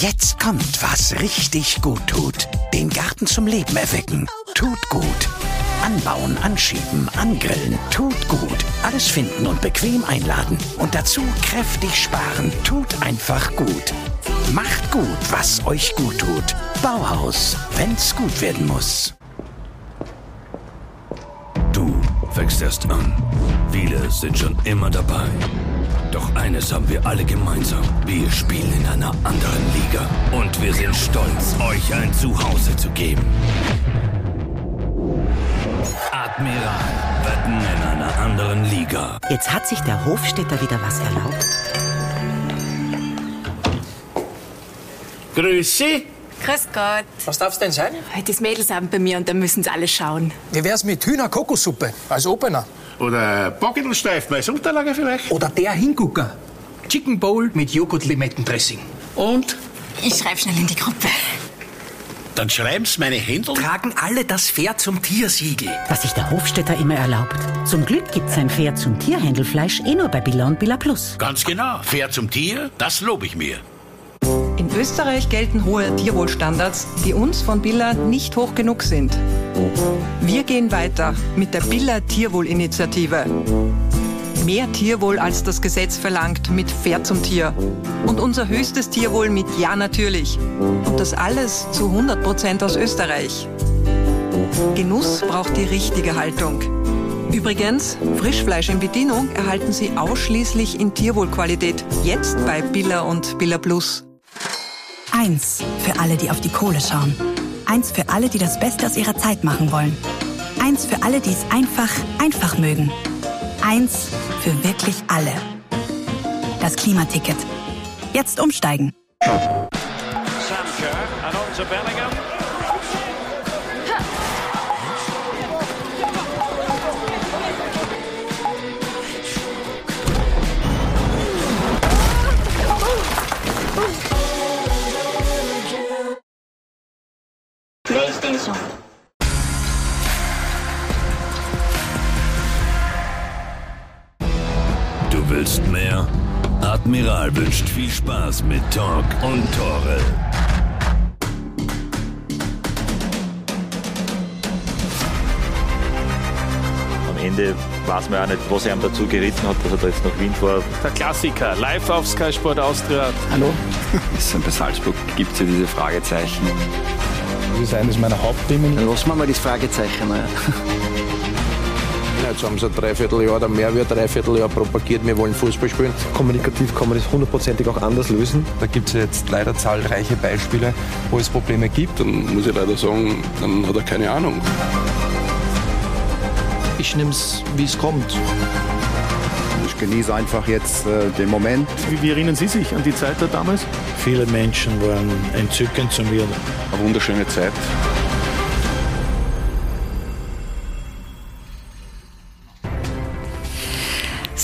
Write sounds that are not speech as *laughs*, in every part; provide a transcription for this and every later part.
Jetzt kommt, was richtig gut tut. Den Garten zum Leben erwecken. Tut gut. Anbauen, anschieben, angrillen. Tut gut. Alles finden und bequem einladen. Und dazu kräftig sparen. Tut einfach gut. Macht gut, was euch gut tut. Bauhaus, wenn's gut werden muss. Du fängst erst an. Viele sind schon immer dabei. Doch eines haben wir alle gemeinsam. Wir spielen in einer anderen Liga. Und wir sind stolz, euch ein Zuhause zu geben. Admiral. Wetten in einer anderen Liga. Jetzt hat sich der Hofstädter wieder was erlaubt. Grüße. Grüß Gott. Was darf's denn sein? Das Mädelsabend bei mir und da müssen sie alle schauen. Wie wär's mit Hühner-Kokossuppe als Opener? Oder Bockelsteif als Unterlage vielleicht? Oder der Hingucker. Chicken Bowl mit Joghurt-Limettendressing. Und? Ich schreibe schnell in die Gruppe. Dann schreiben's meine Händel. Tragen alle das Pferd zum Tiersiegel. Was sich der Hofstädter immer erlaubt. Zum Glück gibt's ein Pferd zum Tierhändelfleisch eh nur bei Billa und Billa Plus. Ganz genau. Fair zum Tier, das lobe ich mir. In Österreich gelten hohe Tierwohlstandards, die uns von Billa nicht hoch genug sind. Wir gehen weiter mit der Billa Tierwohlinitiative. Mehr Tierwohl als das Gesetz verlangt mit Fair zum Tier. Und unser höchstes Tierwohl mit Ja natürlich. Und das alles zu 100 Prozent aus Österreich. Genuss braucht die richtige Haltung. Übrigens, Frischfleisch in Bedienung erhalten Sie ausschließlich in Tierwohlqualität. Jetzt bei Billa und Billa Plus. Eins für alle, die auf die Kohle schauen. Eins für alle, die das Beste aus ihrer Zeit machen wollen. Eins für alle, die es einfach, einfach mögen. Eins für wirklich alle. Das Klimaticket. Jetzt umsteigen. On to Bellingham. PlayStation. Du willst mehr? Admiral wünscht viel Spaß mit Talk und Tore. Am Ende weiß man auch nicht, was er ihm dazu geritten hat, dass er da jetzt nach Wien fährt. Der Klassiker, live auf Sky Sport Austria. Hallo? *laughs* Bei Salzburg gibt es ja diese Fragezeichen. Das ist eines meiner Hauptthemen. Dann lassen wir mal das Fragezeichen. Ne? Jetzt haben sie ein Dreivierteljahr oder mehr wie ein Dreivierteljahr propagiert, wir wollen Fußball spielen. Kommunikativ kann man das hundertprozentig auch anders lösen. Da gibt es jetzt leider zahlreiche Beispiele, wo es Probleme gibt. Dann muss ich leider sagen, dann hat er keine Ahnung. Ich nehme es, wie es kommt. Ich genieße einfach jetzt äh, den Moment. Wie, wie erinnern Sie sich an die Zeit da damals? Viele Menschen waren entzückend zu mir. Eine wunderschöne Zeit.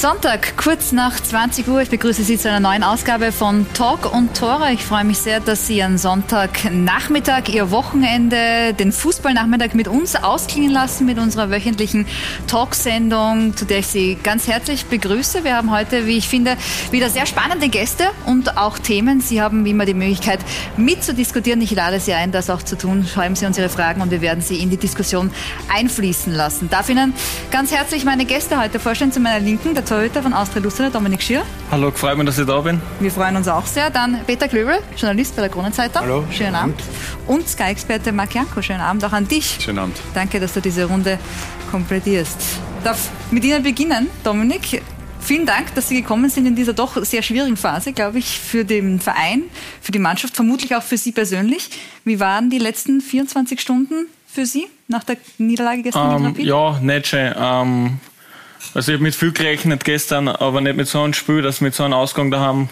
Sonntag, kurz nach 20 Uhr. Ich begrüße Sie zu einer neuen Ausgabe von Talk und Tore. Ich freue mich sehr, dass Sie am Sonntagnachmittag Ihr Wochenende, den Fußballnachmittag mit uns ausklingen lassen, mit unserer wöchentlichen Talksendung, zu der ich Sie ganz herzlich begrüße. Wir haben heute, wie ich finde, wieder sehr spannende Gäste und auch Themen. Sie haben wie immer die Möglichkeit mitzudiskutieren. Ich lade Sie ein, das auch zu tun. Schreiben Sie uns Ihre Fragen und wir werden sie in die Diskussion einfließen lassen. Darf Ihnen ganz herzlich meine Gäste heute vorstellen. Zu meiner Linken, der Torhüter von Austria Lustern, Dominik Schier. Hallo, freut mich, dass ich da bin. Wir freuen uns auch sehr. Dann Peter Klöbel, Journalist bei der Kronenzeitung. Hallo. Schönen Abend. Und Sky-Experte Marc Janko. Schönen Abend auch an dich. Schönen Abend. Danke, dass du diese Runde komplettierst. Darf mit Ihnen beginnen, Dominik. Vielen Dank, dass Sie gekommen sind in dieser doch sehr schwierigen Phase, glaube ich, für den Verein, für die Mannschaft, vermutlich auch für Sie persönlich. Wie waren die letzten 24 Stunden für Sie nach der Niederlage gestern Ähm, ja, nicht schön. Ähm, also ich habe mit viel gerechnet gestern, aber nicht mit so einem Spiel, dass mit so einem Ausgang da haben,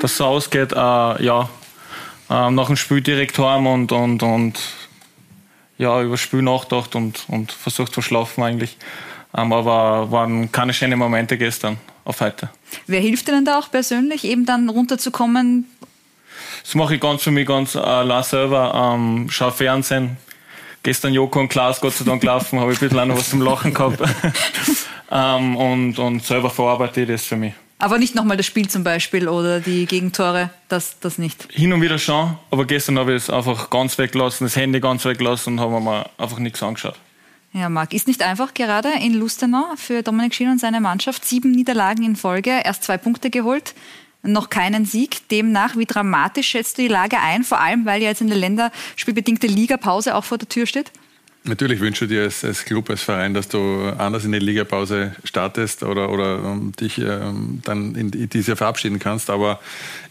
dass so ausgeht. Äh, ja, ähm, nach dem Spiel direkt heim und, und, und ja, über das Spiel nachgedacht und, und versucht zu schlafen eigentlich. Ähm, aber waren keine schönen Momente gestern auf heute. Wer hilft Ihnen da auch persönlich, eben dann runterzukommen? Das mache ich ganz für mich ganz allein selber. Ähm, schaue Fernsehen. Gestern Joko und Klaas Gott sei Dank laufen, habe ich ein bisschen auch noch was zum Lachen gehabt. *laughs* ähm, und, und selber verarbeite ich das für mich. Aber nicht nochmal das Spiel zum Beispiel oder die Gegentore, das, das nicht. Hin und wieder schon, aber gestern habe ich es einfach ganz weggelassen, das Handy ganz weggelassen und habe mir einfach nichts angeschaut. Ja, Marc, ist nicht einfach gerade in Lustenau für Dominik Schiel und seine Mannschaft. Sieben Niederlagen in Folge, erst zwei Punkte geholt, noch keinen Sieg. Demnach, wie dramatisch schätzt du die Lage ein, vor allem weil ja jetzt eine länderspielbedingte Ligapause auch vor der Tür steht? Natürlich wünsche ich dir als, als Club, als Verein, dass du anders in die Ligapause startest oder, oder um, dich ähm, dann in, in diese verabschieden kannst. Aber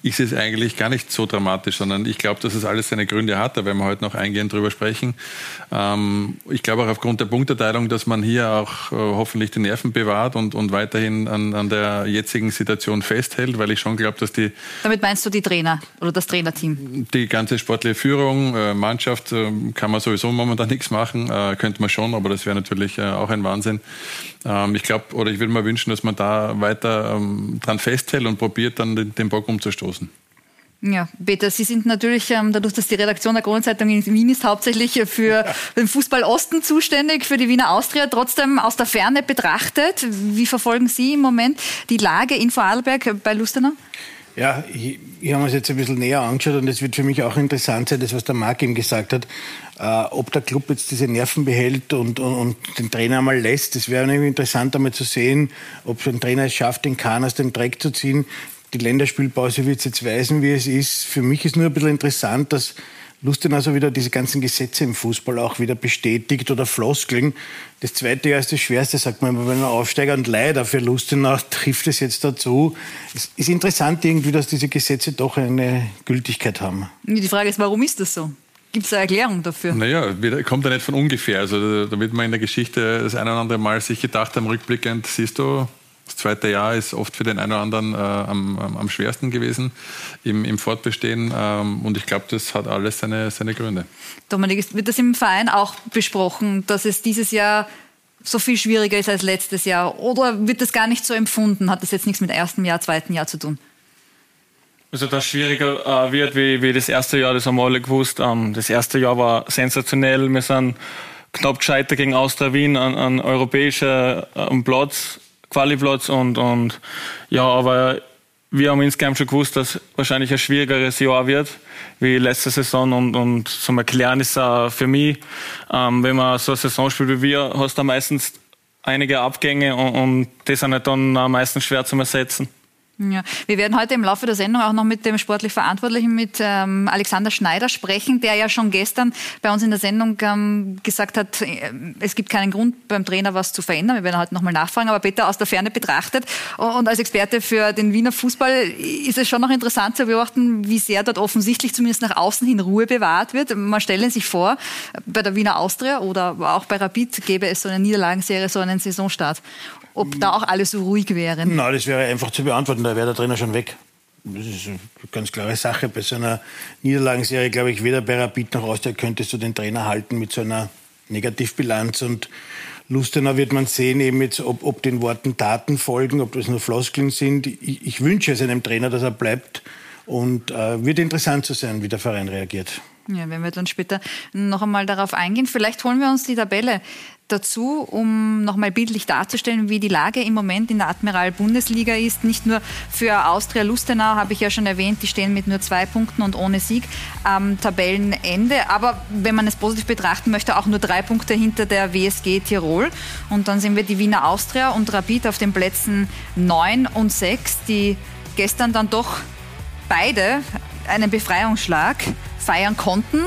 ich sehe es eigentlich gar nicht so dramatisch, sondern ich glaube, dass es alles seine Gründe hat. Da werden wir heute noch eingehend drüber sprechen. Ähm, ich glaube auch aufgrund der Punkterteilung, dass man hier auch äh, hoffentlich die Nerven bewahrt und, und weiterhin an, an der jetzigen Situation festhält, weil ich schon glaube, dass die. Damit meinst du die Trainer oder das Trainerteam? Die ganze sportliche Führung, äh, Mannschaft, äh, kann man sowieso momentan nichts machen könnte man schon, aber das wäre natürlich auch ein Wahnsinn. Ähm, ich glaube, oder ich würde mir wünschen, dass man da weiter ähm, dran festhält und probiert, dann den, den Bock umzustoßen. Ja, Peter, Sie sind natürlich, ähm, dadurch, dass die Redaktion der Kronenzeitung in Wien ist, hauptsächlich für den Fußball Osten zuständig, für die Wiener Austria. Trotzdem aus der Ferne betrachtet, wie verfolgen Sie im Moment die Lage in Vorarlberg bei Lustenau? Ja, ich, ich habe mir jetzt ein bisschen näher angeschaut und es wird für mich auch interessant sein, das, was der Marc eben gesagt hat, äh, ob der Club jetzt diese Nerven behält und, und, und den Trainer mal lässt. Das wäre nämlich interessant, einmal zu sehen, ob ein Trainer es schafft, den Kahn aus dem Dreck zu ziehen. Die Länderspielpause wird jetzt weisen, wie es ist. Für mich ist nur ein bisschen interessant, dass Lustenau also wieder diese ganzen Gesetze im Fußball auch wieder bestätigt oder Floskeln. Das zweite Jahr ist das Schwerste, sagt man immer bei einem Aufsteiger. Und leider für Lustenau trifft es jetzt dazu. Es ist interessant irgendwie, dass diese Gesetze doch eine Gültigkeit haben. Die Frage ist, warum ist das so? Gibt es eine Erklärung dafür? Naja, kommt ja nicht von ungefähr. Also da wird man in der Geschichte das eine oder andere Mal sich gedacht haben, rückblickend, siehst du, das zweite Jahr ist oft für den einen oder anderen äh, am, am, schwersten gewesen im, im Fortbestehen. Ähm, und ich glaube, das hat alles seine, seine Gründe. Dominik, wird das im Verein auch besprochen, dass es dieses Jahr so viel schwieriger ist als letztes Jahr? Oder wird das gar nicht so empfunden? Hat das jetzt nichts mit erstem Jahr, zweiten Jahr zu tun? Also, dass schwieriger äh, wird wie, wie das erste Jahr, das haben wir alle gewusst. Ähm, das erste Jahr war sensationell. Wir sind knapp gescheitert gegen Austria Wien an, an europäischer äh, Platz. Qualiplatz und, und ja, aber wir haben insgesamt schon gewusst, dass wahrscheinlich ein schwierigeres Jahr wird wie letzte Saison und, und zum Erklären ist auch für mich, ähm, wenn man so eine Saison spielt wie wir, hast du meistens einige Abgänge und, und die sind halt dann meistens schwer zu ersetzen. Ja. Wir werden heute im Laufe der Sendung auch noch mit dem sportlich Verantwortlichen, mit ähm, Alexander Schneider sprechen, der ja schon gestern bei uns in der Sendung ähm, gesagt hat, äh, es gibt keinen Grund beim Trainer was zu verändern. Wir werden heute nochmal nachfragen, aber Peter aus der Ferne betrachtet und als Experte für den Wiener Fußball ist es schon noch interessant zu beobachten, wie sehr dort offensichtlich zumindest nach außen hin Ruhe bewahrt wird. Man stelle sich vor, bei der Wiener Austria oder auch bei Rapid gäbe es so eine Niederlagenserie, so einen Saisonstart ob da auch alle so ruhig wären? Nein, das wäre einfach zu beantworten, da wäre der Trainer schon weg. Das ist eine ganz klare Sache. Bei so einer Niederlagenserie, glaube ich, weder bei Rapid noch Austria könntest du den Trainer halten mit so einer Negativbilanz. Und Lustenau wird man sehen, eben jetzt, ob, ob den Worten Taten folgen, ob das nur Floskeln sind. Ich, ich wünsche es einem Trainer, dass er bleibt. Und äh, wird interessant zu sein, wie der Verein reagiert. Ja, wenn wir dann später noch einmal darauf eingehen. Vielleicht holen wir uns die Tabelle dazu, um nochmal bildlich darzustellen, wie die Lage im Moment in der Admiral-Bundesliga ist. Nicht nur für Austria Lustenau, habe ich ja schon erwähnt, die stehen mit nur zwei Punkten und ohne Sieg am Tabellenende. Aber wenn man es positiv betrachten möchte, auch nur drei Punkte hinter der WSG Tirol. Und dann sehen wir die Wiener Austria und Rapid auf den Plätzen neun und sechs, die gestern dann doch beide einen Befreiungsschlag feiern konnten.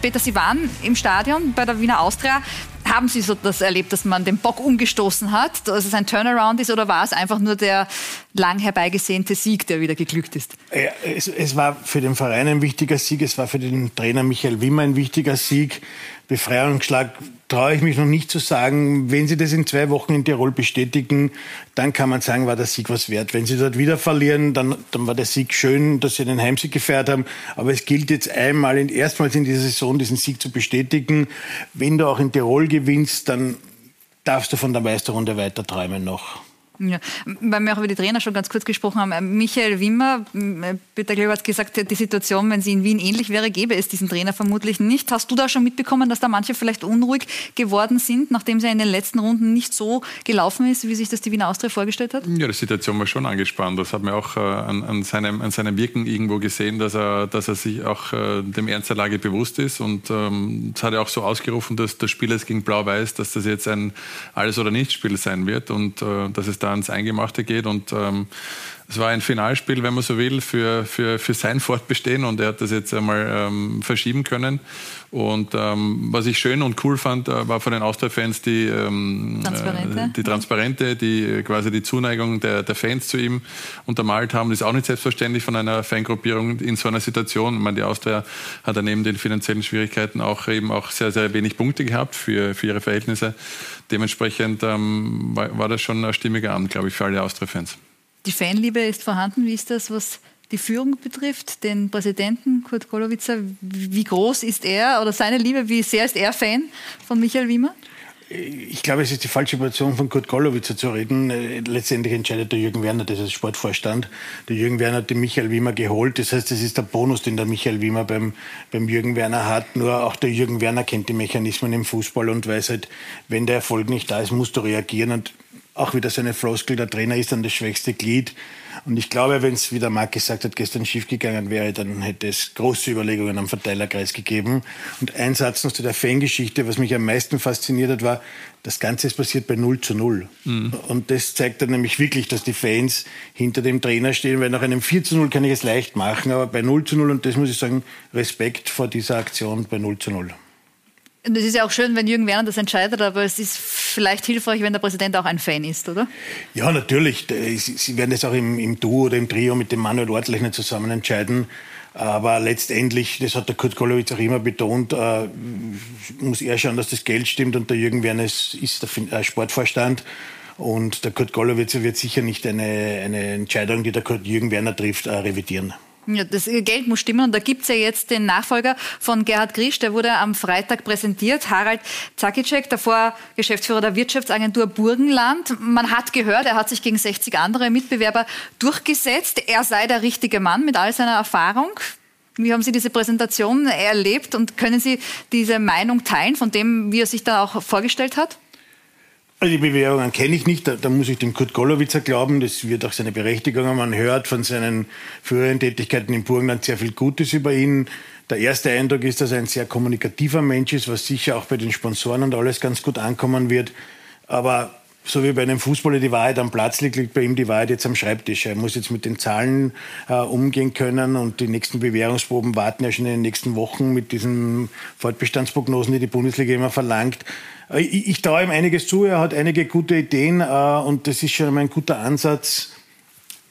Peter, Sie waren im Stadion bei der Wiener Austria. Haben Sie so das erlebt, dass man den Bock umgestoßen hat, dass es ein Turnaround ist, oder war es einfach nur der lang herbeigesehnte Sieg, der wieder geglückt ist? Ja, es, es war für den Verein ein wichtiger Sieg, es war für den Trainer Michael Wimmer ein wichtiger Sieg. Befreiungsschlag traue ich mich noch nicht zu sagen. Wenn Sie das in zwei Wochen in Tirol bestätigen, dann kann man sagen, war der Sieg was wert. Wenn Sie dort wieder verlieren, dann, dann war der Sieg schön, dass Sie den Heimsieg gefeiert haben. Aber es gilt jetzt einmal, in, erstmals in dieser Saison diesen Sieg zu bestätigen. Wenn du auch in Tirol gewinnst, dann darfst du von der Meisterrunde weiter träumen noch. Ja, weil wir auch über die Trainer schon ganz kurz gesprochen haben. Michael Wimmer, Peter Kleber hat gesagt, die Situation, wenn sie in Wien ähnlich wäre, gäbe es diesen Trainer vermutlich nicht. Hast du da schon mitbekommen, dass da manche vielleicht unruhig geworden sind, nachdem es ja in den letzten Runden nicht so gelaufen ist, wie sich das die Wiener Austria vorgestellt hat? Ja, die Situation war schon angespannt. Das hat man auch äh, an, an, seinem, an seinem Wirken irgendwo gesehen, dass er, dass er sich auch äh, dem Ernst der Lage bewusst ist. Und ähm, das hat er auch so ausgerufen, dass das Spiel jetzt gegen Blau-Weiß, dass das jetzt ein Alles- oder Nichts-Spiel sein wird und äh, dass es da ans Eingemachte geht. Und ähm, es war ein Finalspiel, wenn man so will, für, für, für sein Fortbestehen und er hat das jetzt einmal ähm, verschieben können. Und ähm, was ich schön und cool fand, äh, war von den Austria-Fans die, ähm, Transparente. Äh, die Transparente, die äh, quasi die Zuneigung der, der Fans zu ihm untermalt haben. Das ist auch nicht selbstverständlich von einer Fangruppierung in so einer Situation. Ich meine, die Austria hat ja neben den finanziellen Schwierigkeiten auch eben auch sehr, sehr wenig Punkte gehabt für, für ihre Verhältnisse. Dementsprechend ähm, war, war das schon ein stimmiger Abend, glaube ich, für alle Austria-Fans. Die Fanliebe ist vorhanden. Wie ist das, was die Führung betrifft, den Präsidenten Kurt Golowitzer? Wie groß ist er oder seine Liebe? Wie sehr ist er Fan von Michael Wiemer? Ich glaube, es ist die falsche Position von Kurt Golowitzer zu reden. Äh, Letztendlich entscheidet der Jürgen Werner, das ist Sportvorstand. Der Jürgen Werner hat den Michael Wiemer geholt. Das heißt, das ist der Bonus, den der Michael Wiemer beim, beim Jürgen Werner hat. Nur auch der Jürgen Werner kennt die Mechanismen im Fußball und weiß halt, wenn der Erfolg nicht da ist, musst du reagieren. Und auch wieder so eine Floskel, der Trainer ist dann das schwächste Glied. Und ich glaube, wenn es, wie der Marc gesagt hat, gestern schiefgegangen wäre, dann hätte es große Überlegungen am Verteilerkreis gegeben. Und ein Satz noch zu der Fangeschichte, was mich am meisten fasziniert hat, war, das Ganze ist passiert bei 0 zu 0. Mhm. Und das zeigt dann nämlich wirklich, dass die Fans hinter dem Trainer stehen, weil nach einem 4 zu 0 kann ich es leicht machen, aber bei 0 zu 0, und das muss ich sagen, Respekt vor dieser Aktion bei 0 zu 0. Und es ist ja auch schön, wenn Jürgen Werner das entscheidet, aber es ist vielleicht hilfreich, wenn der Präsident auch ein Fan ist, oder? Ja, natürlich. Sie werden das auch im, im Duo oder im Trio mit dem Manuel Ortlechner zusammen entscheiden. Aber letztendlich, das hat der Kurt Kolowitz auch immer betont, äh, muss er schauen, dass das Geld stimmt und der Jürgen Werner ist, der äh, Sportvorstand. Und der Kurt Golowitz wird sicher nicht eine, eine Entscheidung, die der Kurt Jürgen Werner trifft, äh, revidieren. Ja, das Geld muss stimmen und da gibt es ja jetzt den Nachfolger von Gerhard Grisch, der wurde am Freitag präsentiert, Harald Zakicek, davor Geschäftsführer der Wirtschaftsagentur Burgenland. Man hat gehört, er hat sich gegen 60 andere Mitbewerber durchgesetzt. Er sei der richtige Mann mit all seiner Erfahrung. Wie haben Sie diese Präsentation erlebt und können Sie diese Meinung teilen von dem, wie er sich da auch vorgestellt hat? Also die Bewerbungen kenne ich nicht, da, da, muss ich dem Kurt Golowitzer glauben, das wird auch seine Berechtigung haben. Man hört von seinen früheren Tätigkeiten im Burgenland sehr viel Gutes über ihn. Der erste Eindruck ist, dass er ein sehr kommunikativer Mensch ist, was sicher auch bei den Sponsoren und alles ganz gut ankommen wird. Aber so wie bei einem Fußballer die Wahrheit am Platz liegt, liegt bei ihm die Wahrheit jetzt am Schreibtisch. Er muss jetzt mit den Zahlen äh, umgehen können und die nächsten Bewährungsproben warten ja schon in den nächsten Wochen mit diesen Fortbestandsprognosen, die die Bundesliga immer verlangt. Äh, ich, ich traue ihm einiges zu, er hat einige gute Ideen äh, und das ist schon ein guter Ansatz.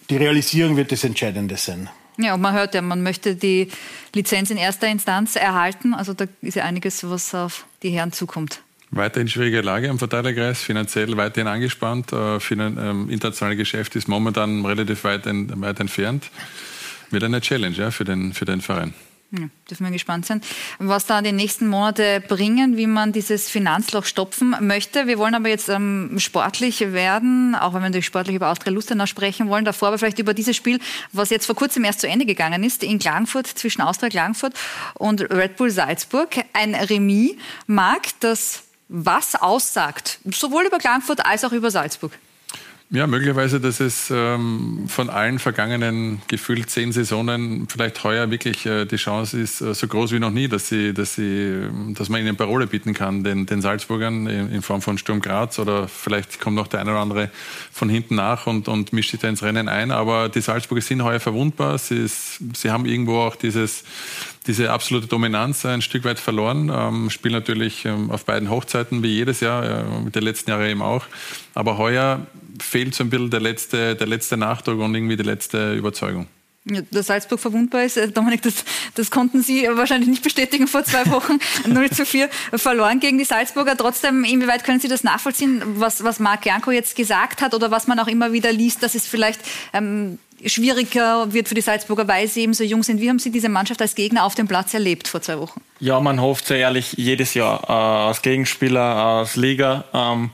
Die Realisierung wird das Entscheidende sein. Ja, und man hört ja, man möchte die Lizenz in erster Instanz erhalten. Also da ist ja einiges, was auf die Herren zukommt. Weiterhin schwierige Lage am Verteilerkreis, finanziell weiterhin angespannt. Äh, ähm, internationale Geschäft ist momentan relativ weit, weit entfernt. Wird eine Challenge ja, für, den, für den Verein. Ja, dürfen wir gespannt sein, was da die nächsten Monate bringen, wie man dieses Finanzloch stopfen möchte. Wir wollen aber jetzt ähm, sportlich werden, auch wenn wir natürlich sportlich über Austria Lustenau sprechen wollen. Davor aber vielleicht über dieses Spiel, was jetzt vor kurzem erst zu Ende gegangen ist, in Klagenfurt, zwischen Austria Klagenfurt und Red Bull Salzburg. Ein Remis, Marc, das was aussagt, sowohl über Klagenfurt als auch über Salzburg. Ja, möglicherweise, dass es ähm, von allen vergangenen gefühlt zehn Saisonen vielleicht heuer wirklich äh, die Chance ist, äh, so groß wie noch nie, dass sie, dass sie, dass man ihnen Parole bieten kann, den, den Salzburgern in, in, Form von Sturm Graz oder vielleicht kommt noch der eine oder andere von hinten nach und, und mischt sich da ins Rennen ein. Aber die Salzburger sind heuer verwundbar. Sie, ist, sie haben irgendwo auch dieses, diese absolute Dominanz ein Stück weit verloren. Ähm, spielen natürlich ähm, auf beiden Hochzeiten wie jedes Jahr, äh, der letzten Jahre eben auch. Aber heuer fehlt so ein bisschen der letzte, der letzte Nachdruck und irgendwie die letzte Überzeugung. Ja, dass Salzburg verwundbar ist, äh, Dominik, das, das konnten Sie wahrscheinlich nicht bestätigen vor zwei Wochen. *laughs* 0 zu 4 verloren gegen die Salzburger. Trotzdem, inwieweit können Sie das nachvollziehen, was, was Marc Janko jetzt gesagt hat oder was man auch immer wieder liest, dass es vielleicht ähm, schwieriger wird für die Salzburger, weil sie eben so jung sind. Wie haben Sie diese Mannschaft als Gegner auf dem Platz erlebt vor zwei Wochen? Ja, man hofft sehr ehrlich jedes Jahr äh, als Gegenspieler, als Liga. Ähm,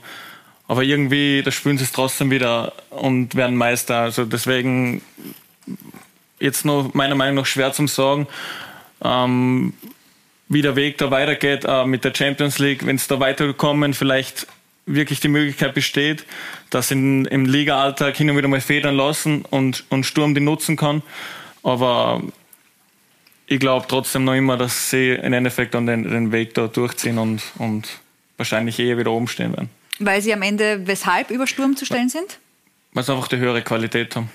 aber irgendwie, da spielen sie es trotzdem wieder und werden Meister. Also deswegen jetzt noch meiner Meinung nach schwer zum sagen, ähm, wie der Weg da weitergeht äh, mit der Champions League. Wenn es da weiterkommen, vielleicht wirklich die Möglichkeit besteht, dass in, im Liga-Alltag hin und wieder mal federn lassen und, und Sturm die nutzen kann. Aber ich glaube trotzdem noch immer, dass sie im Endeffekt dann den, den Weg da durchziehen und, und wahrscheinlich eher wieder oben stehen werden. Weil sie am Ende weshalb über Sturm zu stellen sind? Weil sie einfach die höhere Qualität haben.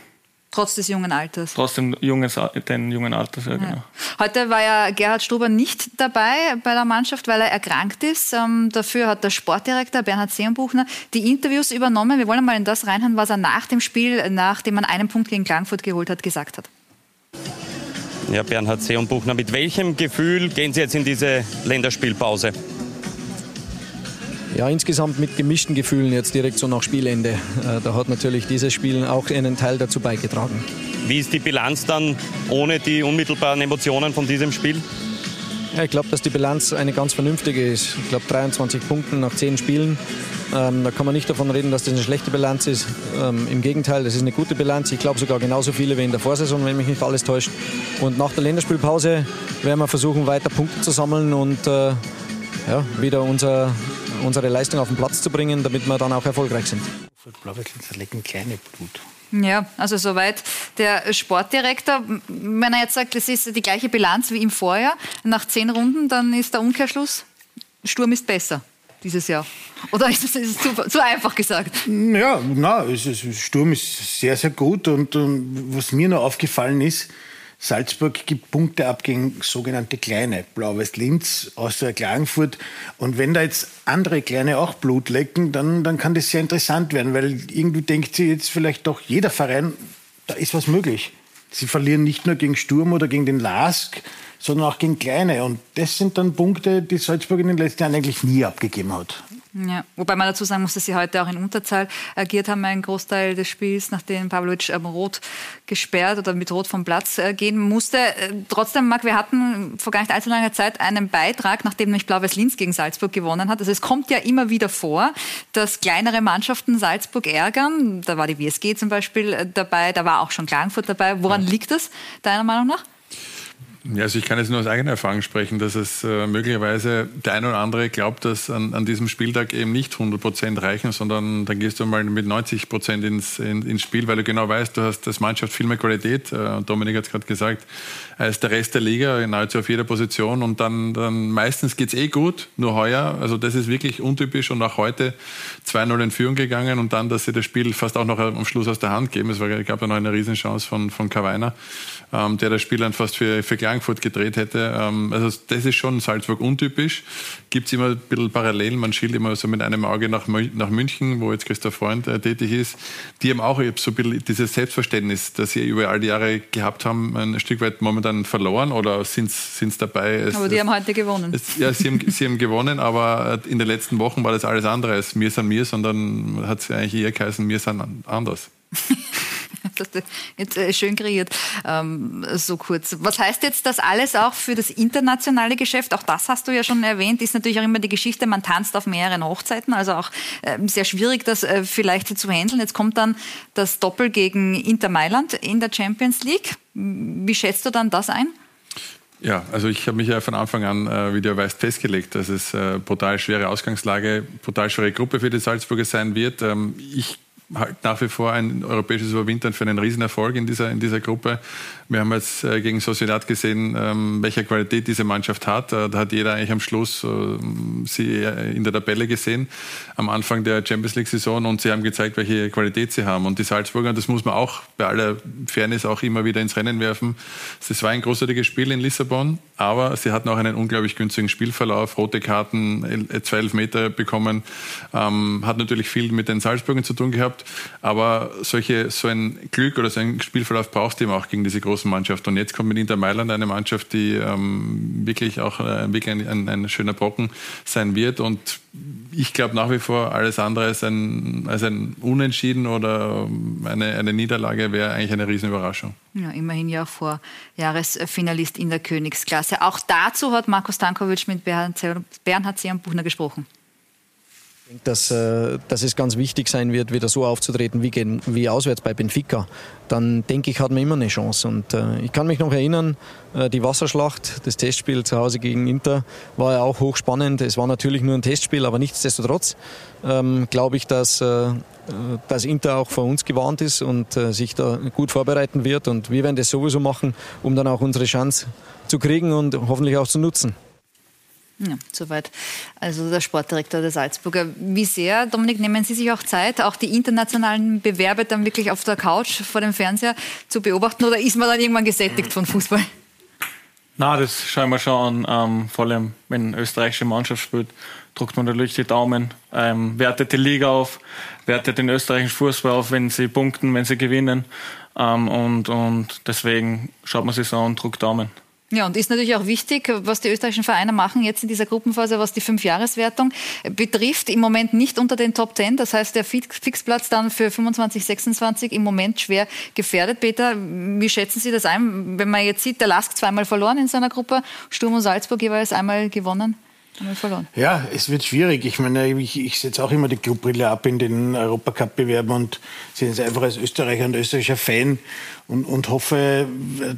Trotz des jungen Alters. Trotz dem jungen, den jungen Alters, ja, ja, genau. Heute war ja Gerhard Struber nicht dabei bei der Mannschaft, weil er erkrankt ist. Ähm, dafür hat der Sportdirektor Bernhard Seerenbuchner die Interviews übernommen. Wir wollen mal in das reinhören, was er nach dem Spiel, nachdem man einen Punkt gegen Klagenfurt geholt hat, gesagt hat. Ja, Bernhard Seerenbuchner, mit welchem Gefühl gehen Sie jetzt in diese Länderspielpause? Ja, insgesamt mit gemischten Gefühlen jetzt direkt so nach Spielende. Äh, da hat natürlich dieses Spiel auch einen Teil dazu beigetragen. Wie ist die Bilanz dann ohne die unmittelbaren Emotionen von diesem Spiel? Ja, ich glaube, dass die Bilanz eine ganz vernünftige ist. Ich glaube, 23 Punkte nach 10 Spielen. Ähm, da kann man nicht davon reden, dass das eine schlechte Bilanz ist. Ähm, Im Gegenteil, das ist eine gute Bilanz. Ich glaube sogar genauso viele wie in der Vorsaison, wenn mich nicht alles täuscht. Und nach der Länderspielpause werden wir versuchen, weiter Punkte zu sammeln und äh, ja, wieder unser unsere Leistung auf den Platz zu bringen, damit wir dann auch erfolgreich sind. Ja, also soweit der Sportdirektor. Wenn er jetzt sagt, es ist die gleiche Bilanz wie im Vorjahr, nach zehn Runden, dann ist der Umkehrschluss, Sturm ist besser dieses Jahr. Oder ist es, ist es zu, zu, einfach gesagt? Ja, na, ist, Sturm ist sehr, sehr gut. Und, und was mir noch aufgefallen ist, Salzburg gibt Punkte ab gegen sogenannte Kleine, Blau-Weiß Linz, Austria Klagenfurt. Und wenn da jetzt andere Kleine auch Blut lecken, dann, dann kann das sehr interessant werden, weil irgendwie denkt sie jetzt vielleicht doch jeder Verein, da ist was möglich. Sie verlieren nicht nur gegen Sturm oder gegen den Lask, sondern auch gegen Kleine. Und das sind dann Punkte, die Salzburg in den letzten Jahren eigentlich nie abgegeben hat. Ja, wobei man dazu sagen muss, dass sie heute auch in Unterzahl agiert haben, einen Großteil des Spiels, nachdem Pavlovic ähm, rot gesperrt oder mit rot vom Platz äh, gehen musste. Äh, trotzdem, Marc, wir hatten vor gar nicht allzu langer Zeit einen Beitrag, nachdem nämlich Blau-Weiß Linz gegen Salzburg gewonnen hat. Also es kommt ja immer wieder vor, dass kleinere Mannschaften Salzburg ärgern. Da war die WSG zum Beispiel äh, dabei, da war auch schon Klagenfurt dabei. Woran liegt das, deiner Meinung nach? Ja, also ich kann jetzt nur aus eigener Erfahrung sprechen, dass es äh, möglicherweise der eine oder andere glaubt, dass an, an diesem Spieltag eben nicht 100 Prozent reichen, sondern dann gehst du mal mit 90 Prozent ins, in, ins Spiel, weil du genau weißt, du hast als Mannschaft viel mehr Qualität. Äh, Dominik hat es gerade gesagt, als der Rest der Liga, nahezu auf jeder Position. Und dann, dann meistens geht's eh gut, nur heuer. Also das ist wirklich untypisch und auch heute 2-0 in Führung gegangen und dann, dass sie das Spiel fast auch noch am Schluss aus der Hand geben. Es war, gab ja noch eine Riesenchance von, von Kawainer, ähm, der das Spiel dann fast für, für Klagenfurt gedreht hätte. Ähm, also das ist schon Salzburg untypisch. Gibt es immer ein bisschen Parallelen. Man schielt immer so mit einem Auge nach, nach München, wo jetzt Christoph Freund äh, tätig ist. Die haben auch so ein bisschen dieses Selbstverständnis, das sie über all die Jahre gehabt haben, ein Stück weit momentan verloren oder sind es dabei? Es, aber die haben heute gewonnen. Es, ja, sie haben, *laughs* sie haben gewonnen, aber in den letzten Wochen war das alles andere als mir san mir, sondern hat es eigentlich eher geheißen, mir san anders. *laughs* jetzt äh, schön kreiert, ähm, so kurz. Was heißt jetzt das alles auch für das internationale Geschäft? Auch das hast du ja schon erwähnt, ist natürlich auch immer die Geschichte, man tanzt auf mehreren Hochzeiten, also auch äh, sehr schwierig, das äh, vielleicht zu handeln. Jetzt kommt dann das Doppel gegen Inter Mailand in der Champions League. Wie schätzt du dann das ein? Ja, also ich habe mich ja von Anfang an, äh, wie du weißt, festgelegt, dass es äh, brutal schwere Ausgangslage, brutal schwere Gruppe für die Salzburger sein wird. Ähm, ich halt nach wie vor ein europäisches Überwintern für einen Riesenerfolg in dieser, in dieser Gruppe. Wir haben jetzt äh, gegen Sociedad gesehen, ähm, welche Qualität diese Mannschaft hat. Äh, da hat jeder eigentlich am Schluss äh, sie in der Tabelle gesehen, am Anfang der Champions League-Saison und sie haben gezeigt, welche Qualität sie haben. Und die Salzburger, das muss man auch bei aller Fairness auch immer wieder ins Rennen werfen. Es war ein großartiges Spiel in Lissabon, aber sie hatten auch einen unglaublich günstigen Spielverlauf, rote Karten, zwölf Meter bekommen, ähm, hat natürlich viel mit den Salzburgern zu tun gehabt, aber solche, so ein Glück oder so ein Spielverlauf brauchst du eben auch gegen diese großen Mannschaft. Und jetzt kommt mit Inter Mailand eine Mannschaft, die ähm, wirklich auch äh, wirklich ein, ein, ein, schöner Brocken sein wird. Und ich glaube nach wie vor, alles andere als ein, als ein Unentschieden oder eine, eine Niederlage wäre eigentlich eine Riesenüberraschung. Ja, immerhin ja vor Jahresfinalist in der Königsklasse. Auch dazu hat Markus Tankovic mit Bernhard Buchner gesprochen. Dass, äh, dass es ganz wichtig sein wird, wieder so aufzutreten wie, wie auswärts bei Benfica. Dann denke ich, hat man immer eine Chance. Und äh, ich kann mich noch erinnern, äh, die Wasserschlacht, das Testspiel zu Hause gegen Inter, war ja auch hochspannend. Es war natürlich nur ein Testspiel, aber nichtsdestotrotz ähm, glaube ich, dass, äh, dass Inter auch vor uns gewarnt ist und äh, sich da gut vorbereiten wird. Und wir werden das sowieso machen, um dann auch unsere Chance zu kriegen und hoffentlich auch zu nutzen. Ja, soweit. Also der Sportdirektor der Salzburger. Wie sehr, Dominik, nehmen Sie sich auch Zeit, auch die internationalen Bewerbe dann wirklich auf der Couch vor dem Fernseher zu beobachten oder ist man dann irgendwann gesättigt von Fußball? Na, das schauen wir schon an. Ähm, vor allem, wenn eine österreichische Mannschaft spielt, drückt man natürlich die Daumen, ähm, wertet die Liga auf, wertet den österreichischen Fußball auf, wenn sie punkten, wenn sie gewinnen. Ähm, und, und deswegen schaut man sich so an und drückt Daumen. Ja, und ist natürlich auch wichtig, was die österreichischen Vereine machen jetzt in dieser Gruppenphase, was die Fünfjahreswertung betrifft. Im Moment nicht unter den Top Ten. Das heißt, der Fixplatz dann für 25, 26 im Moment schwer gefährdet. Peter, wie schätzen Sie das ein, wenn man jetzt sieht, der Lask zweimal verloren in seiner Gruppe, Sturm und Salzburg jeweils einmal gewonnen? Ja, es wird schwierig. Ich meine, ich, ich setze auch immer die Clubbrille ab in den Europacup-Bewerben und sehe es einfach als Österreicher und österreichischer Fan und, und hoffe,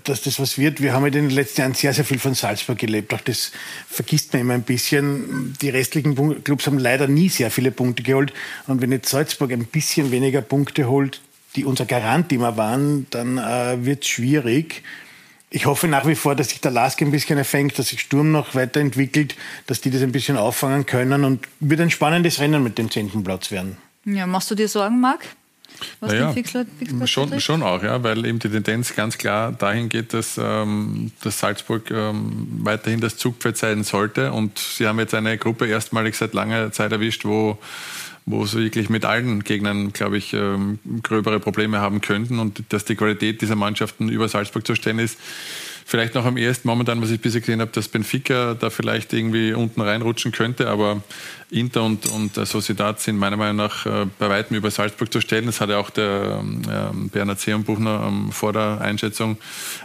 dass das was wird. Wir haben in den letzten Jahren sehr, sehr viel von Salzburg gelebt. Auch das vergisst man immer ein bisschen. Die restlichen Clubs haben leider nie sehr viele Punkte geholt. Und wenn jetzt Salzburg ein bisschen weniger Punkte holt, die unser Garant immer waren, dann äh, wird es schwierig ich hoffe nach wie vor, dass sich der Lask ein bisschen erfängt, dass sich Sturm noch weiterentwickelt, dass die das ein bisschen auffangen können und wird ein spannendes Rennen mit dem zehnten Platz werden. Ja, machst du dir Sorgen, Marc? Was naja, den Fixplatz, Fixplatz schon, schon auch, ja, weil eben die Tendenz ganz klar dahin geht, dass, ähm, dass Salzburg ähm, weiterhin das Zugpferd sein sollte. Und sie haben jetzt eine Gruppe erstmalig seit langer Zeit erwischt, wo wo sie wirklich mit allen Gegnern, glaube ich, ähm, gröbere Probleme haben könnten und dass die Qualität dieser Mannschaften über Salzburg zu stellen ist. Vielleicht noch am ersten momentan, was ich bisher gesehen habe, dass Benfica da vielleicht irgendwie unten reinrutschen könnte, aber Inter und, und Sociedad sind meiner Meinung nach äh, bei weitem über Salzburg zu stellen. Das hat ja auch der äh, Bernhard Seerenbuchner ähm, vor der Einschätzung,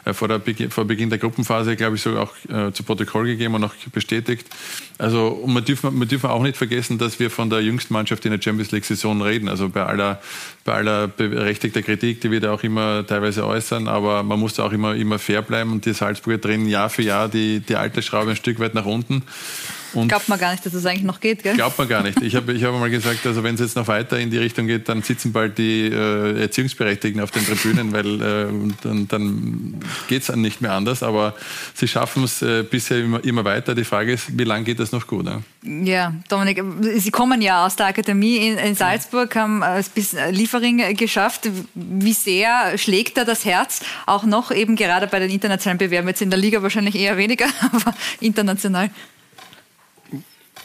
äh, vor, der Be vor Beginn der Gruppenphase, glaube ich, so auch äh, zu Protokoll gegeben und auch bestätigt. Also und man dürfen man dürfen auch nicht vergessen, dass wir von der jüngsten Mannschaft in der Champions League-Saison reden. Also bei aller, bei aller berechtigter Kritik, die wir da auch immer teilweise äußern, aber man muss da auch immer, immer fair bleiben und die Salzburger drehen Jahr für Jahr die, die alte Schraube ein Stück weit nach unten. Und glaubt man gar nicht, dass das eigentlich noch geht, gell? Glaubt man gar nicht. Ich habe ich hab mal gesagt, also wenn es jetzt noch weiter in die Richtung geht, dann sitzen bald die äh, Erziehungsberechtigten auf den Tribünen, weil äh, dann, dann geht es nicht mehr anders. Aber sie schaffen es äh, bisher immer, immer weiter. Die Frage ist, wie lange geht das noch gut? Ne? Ja, Dominik, Sie kommen ja aus der Akademie in, in Salzburg, haben es bis Liefering geschafft. Wie sehr schlägt da das Herz? Auch noch eben gerade bei den internationalen Bewerben, jetzt in der Liga wahrscheinlich eher weniger, *laughs* aber international.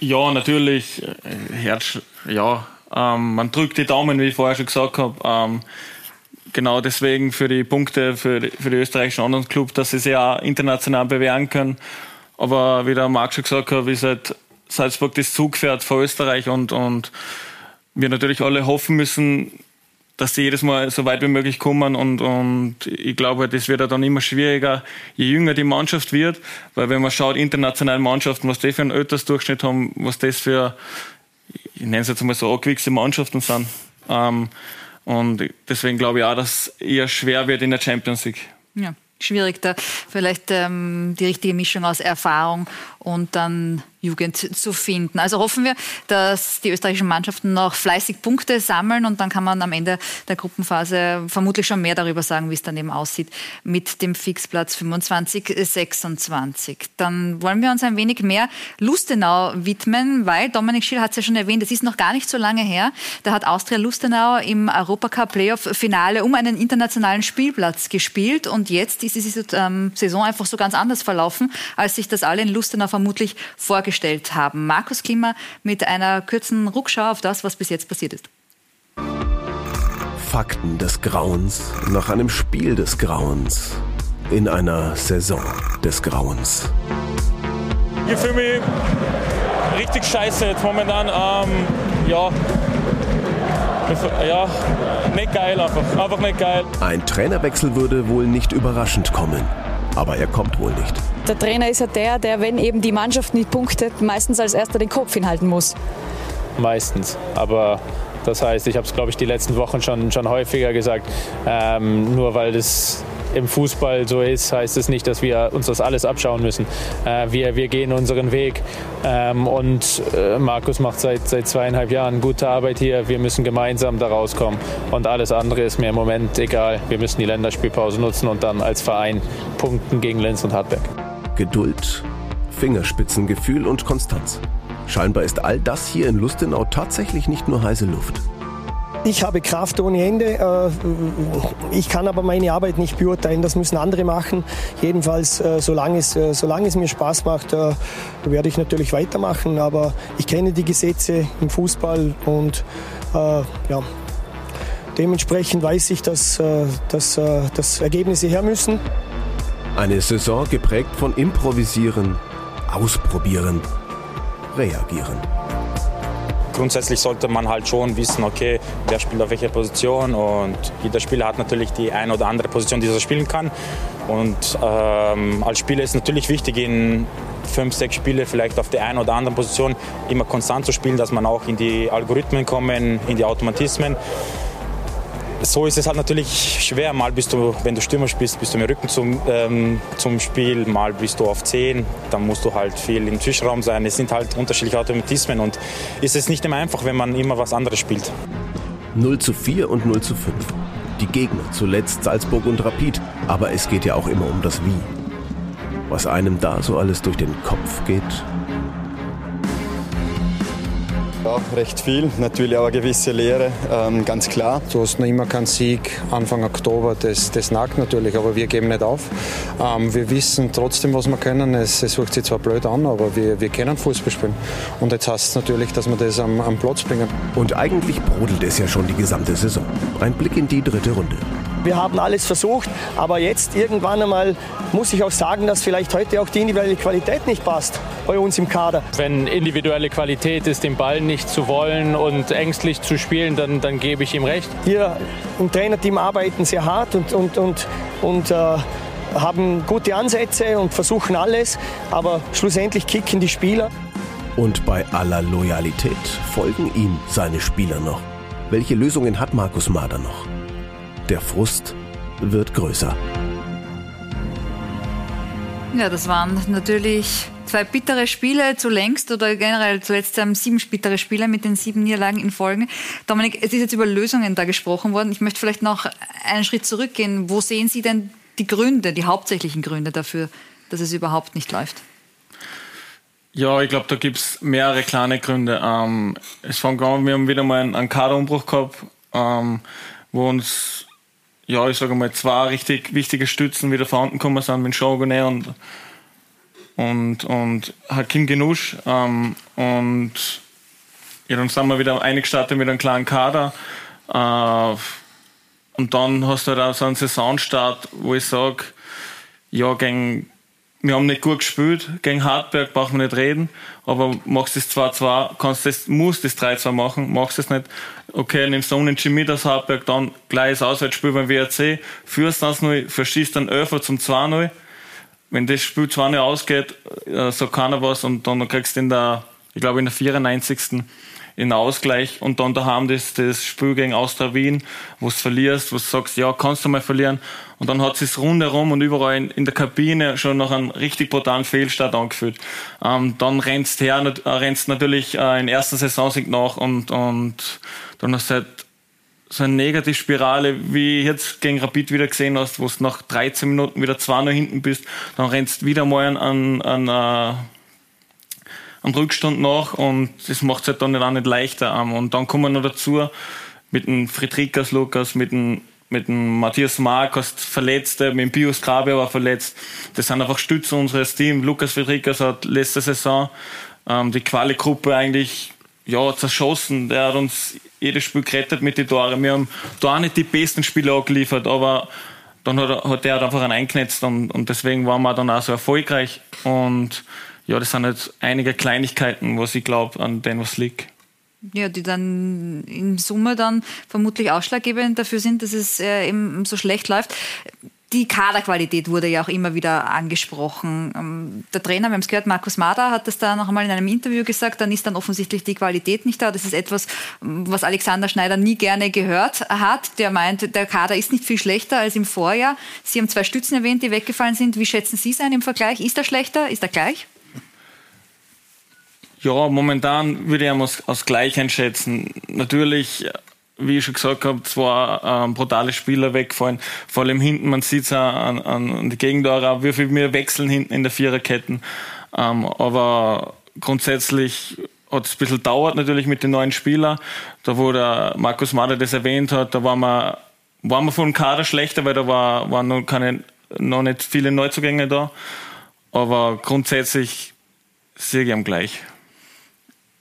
Ja, natürlich. Äh, Herz, ja. Ähm, man drückt die Daumen, wie ich vorher schon gesagt habe. Ähm, genau deswegen für die Punkte für die, für die österreichischen anderen Club, dass sie sich auch international bewähren können. Aber wie der Marc schon gesagt hat, ist halt Salzburg das Zugpferd vor Österreich und, und wir natürlich alle hoffen müssen, dass sie jedes Mal so weit wie möglich kommen und, und ich glaube, das wird dann immer schwieriger, je jünger die Mannschaft wird, weil wenn man schaut, internationale Mannschaften, was die für einen Öters-Durchschnitt haben, was das für, ich nenne es jetzt mal so, angewichste Mannschaften sind. Ähm, und deswegen glaube ich auch, dass eher schwer wird in der Champions League. Ja, schwierig da vielleicht ähm, die richtige Mischung aus Erfahrung und dann Jugend zu finden. Also hoffen wir, dass die österreichischen Mannschaften noch fleißig Punkte sammeln und dann kann man am Ende der Gruppenphase vermutlich schon mehr darüber sagen, wie es dann eben aussieht mit dem Fixplatz 25, 26. Dann wollen wir uns ein wenig mehr Lustenau widmen, weil Dominik Schill hat es ja schon erwähnt, es ist noch gar nicht so lange her. Da hat Austria Lustenau im Europacup Playoff Finale um einen internationalen Spielplatz gespielt und jetzt ist diese ähm, Saison einfach so ganz anders verlaufen, als sich das alle in Lustenau vermutlich vorgestellt haben. Markus Klima mit einer kurzen Rückschau auf das, was bis jetzt passiert ist. Fakten des Grauens nach einem Spiel des Grauens in einer Saison des Grauens. Ich fühle mich richtig scheiße jetzt momentan. Ähm, ja, ja, nicht geil einfach. Einfach nicht geil. Ein Trainerwechsel würde wohl nicht überraschend kommen. Aber er kommt wohl nicht. Der Trainer ist ja der, der, wenn eben die Mannschaft nicht punktet, meistens als erster den Kopf hinhalten muss. meistens. Aber das heißt, ich habe es, glaube ich, die letzten Wochen schon, schon häufiger gesagt, ähm, nur weil das im Fußball so ist, heißt es nicht, dass wir uns das alles abschauen müssen. Äh, wir, wir gehen unseren Weg ähm, und äh, Markus macht seit, seit zweieinhalb Jahren gute Arbeit hier. Wir müssen gemeinsam da rauskommen und alles andere ist mir im Moment egal. Wir müssen die Länderspielpause nutzen und dann als Verein punkten gegen Linz und Hartberg. Geduld, Fingerspitzengefühl und Konstanz. Scheinbar ist all das hier in Lustenau tatsächlich nicht nur heiße Luft. Ich habe Kraft ohne Ende. Äh, ich kann aber meine Arbeit nicht beurteilen. Das müssen andere machen. Jedenfalls, äh, solange es, äh, solange es mir Spaß macht, werde ich natürlich weitermachen. Aber ich kenne die Gesetze im Fußball und ja, dementsprechend weiß ich, dass, dass, dass Ergebnisse her müssen. Eine Saison geprägt von Improvisieren, Ausprobieren, Reagieren grundsätzlich sollte man halt schon wissen, okay, wer spielt auf welcher Position und jeder Spieler hat natürlich die eine oder andere Position, die er spielen kann. Und ähm, als Spieler ist natürlich wichtig, in fünf, sechs Spiele vielleicht auf der einen oder anderen Position immer konstant zu spielen, dass man auch in die Algorithmen kommen, in die Automatismen so ist es halt natürlich schwer. Mal bist du, wenn du Stürmer spielst, bist du im Rücken zum, ähm, zum Spiel, mal bist du auf 10, dann musst du halt viel im Zwischenraum sein. Es sind halt unterschiedliche Automatismen und ist es nicht immer einfach, wenn man immer was anderes spielt. 0 zu 4 und 0 zu 5. Die Gegner, zuletzt Salzburg und Rapid, aber es geht ja auch immer um das Wie. Was einem da so alles durch den Kopf geht, ja, recht viel, natürlich auch eine gewisse Lehre, ähm, ganz klar. Du hast noch immer keinen Sieg Anfang Oktober, das, das nagt natürlich, aber wir geben nicht auf. Ähm, wir wissen trotzdem, was wir können. Es, es hört sich zwar blöd an, aber wir, wir können Fußball spielen. Und jetzt heißt es natürlich, dass wir das am, am Platz bringen. Und eigentlich brodelt es ja schon die gesamte Saison. Ein Blick in die dritte Runde. Wir haben alles versucht, aber jetzt irgendwann einmal muss ich auch sagen, dass vielleicht heute auch die individuelle Qualität nicht passt bei uns im Kader. Wenn individuelle Qualität ist, den Ball nicht zu wollen und ängstlich zu spielen, dann, dann gebe ich ihm recht. Wir im Trainerteam arbeiten sehr hart und, und, und, und äh, haben gute Ansätze und versuchen alles, aber schlussendlich kicken die Spieler. Und bei aller Loyalität folgen ihm seine Spieler noch. Welche Lösungen hat Markus Mader noch? Der Frust wird größer. Ja, das waren natürlich zwei bittere Spiele zulängst oder generell zuletzt haben sieben bittere Spiele mit den sieben Niederlagen in Folge. Dominik, es ist jetzt über Lösungen da gesprochen worden. Ich möchte vielleicht noch einen Schritt zurückgehen. Wo sehen Sie denn die Gründe, die hauptsächlichen Gründe dafür, dass es überhaupt nicht läuft? Ja, ich glaube, da gibt es mehrere kleine Gründe. Ähm, es fängt an, wir haben wieder mal einen, einen Kaderumbruch gehabt, ähm, wo uns ja, ich sage mal, zwei richtig wichtige Stützen wieder vorhanden gekommen sind mit Shogunai und, und, und Hakim Genusch. Ähm, und ja, dann sind wir wieder eingestartet mit einem kleinen Kader. Äh, und dann hast du halt auch so einen Saisonstart, wo ich sage, ja, gegen, wir haben nicht gut gespielt, gegen Hartberg brauchen wir nicht reden, aber machst das 2-2, kannst das, musst das 3-2 machen, machst das nicht, okay, nimmst du unentschieden mit aus Hartberg, dann gleiches Auswärtsspiel beim WRC, führst das 0 verschießt dann 11 zum 2-0. Wenn das Spiel 2-0 ausgeht, äh, so keiner was und dann kriegst du in der, ich glaube in der 94 in Ausgleich und dann daheim das, das Spiel gegen Austria Wien, wo du verlierst, wo du sagst, ja, kannst du mal verlieren. Und dann hat es rundherum und überall in, in, der Kabine schon noch einen richtig brutalen Fehlstart angefühlt. Ähm, dann rennst du her, äh, rennst natürlich äh, in erster Saisonsieg nach und, und dann hast du halt so eine Negativspirale, wie jetzt gegen Rapid wieder gesehen hast, wo du nach 13 Minuten wieder 2 hinten bist, dann rennst du wieder mal an, an, an uh, am Rückstand nach und das macht es halt dann auch nicht leichter. Und dann kommen wir noch dazu mit dem Friedrikas Lukas, mit dem mit dem Matthias Mark hast Verletzte, mit dem Pius Grabe war verletzt. Das sind einfach Stütze unseres Teams. Lukas Friedrikas hat letzte Saison ähm, die Quali-Gruppe eigentlich ja, zerschossen. Der hat uns jedes Spiel gerettet mit den Toren. Wir haben da auch nicht die besten Spiele angeliefert, aber dann hat, hat er einfach einen einknetzt und, und deswegen waren wir dann auch so erfolgreich. Und ja, das sind jetzt einige Kleinigkeiten, was ich glaube, an denen was liegt. Ja, die dann in Summe dann vermutlich ausschlaggebend dafür sind, dass es äh, eben so schlecht läuft. die Kaderqualität wurde ja auch immer wieder angesprochen. Ähm, der Trainer, wir haben es gehört, Markus Mader hat das da noch einmal in einem Interview gesagt, dann ist dann offensichtlich die Qualität nicht da. Das ist etwas, was Alexander Schneider nie gerne gehört hat. Der meint, der Kader ist nicht viel schlechter als im Vorjahr. Sie haben zwei Stützen erwähnt, die weggefallen sind. Wie schätzen Sie es ein im Vergleich? Ist er schlechter? Ist er gleich? Ja, momentan würde ich ihn als, als gleich einschätzen. Natürlich wie ich schon gesagt habe, zwei ähm, brutale Spieler wegfallen. Vor allem hinten, man sieht es an, an die Gegentore, wie viel wir wechseln hinten in der Viererketten. Ähm, aber grundsätzlich hat es ein bisschen dauert natürlich mit den neuen Spielern. Da wo der Markus Mader das erwähnt hat, da waren wir, waren wir von Kader schlechter, weil da war, waren noch, keine, noch nicht viele Neuzugänge da. Aber grundsätzlich sehe ich ihm gleich.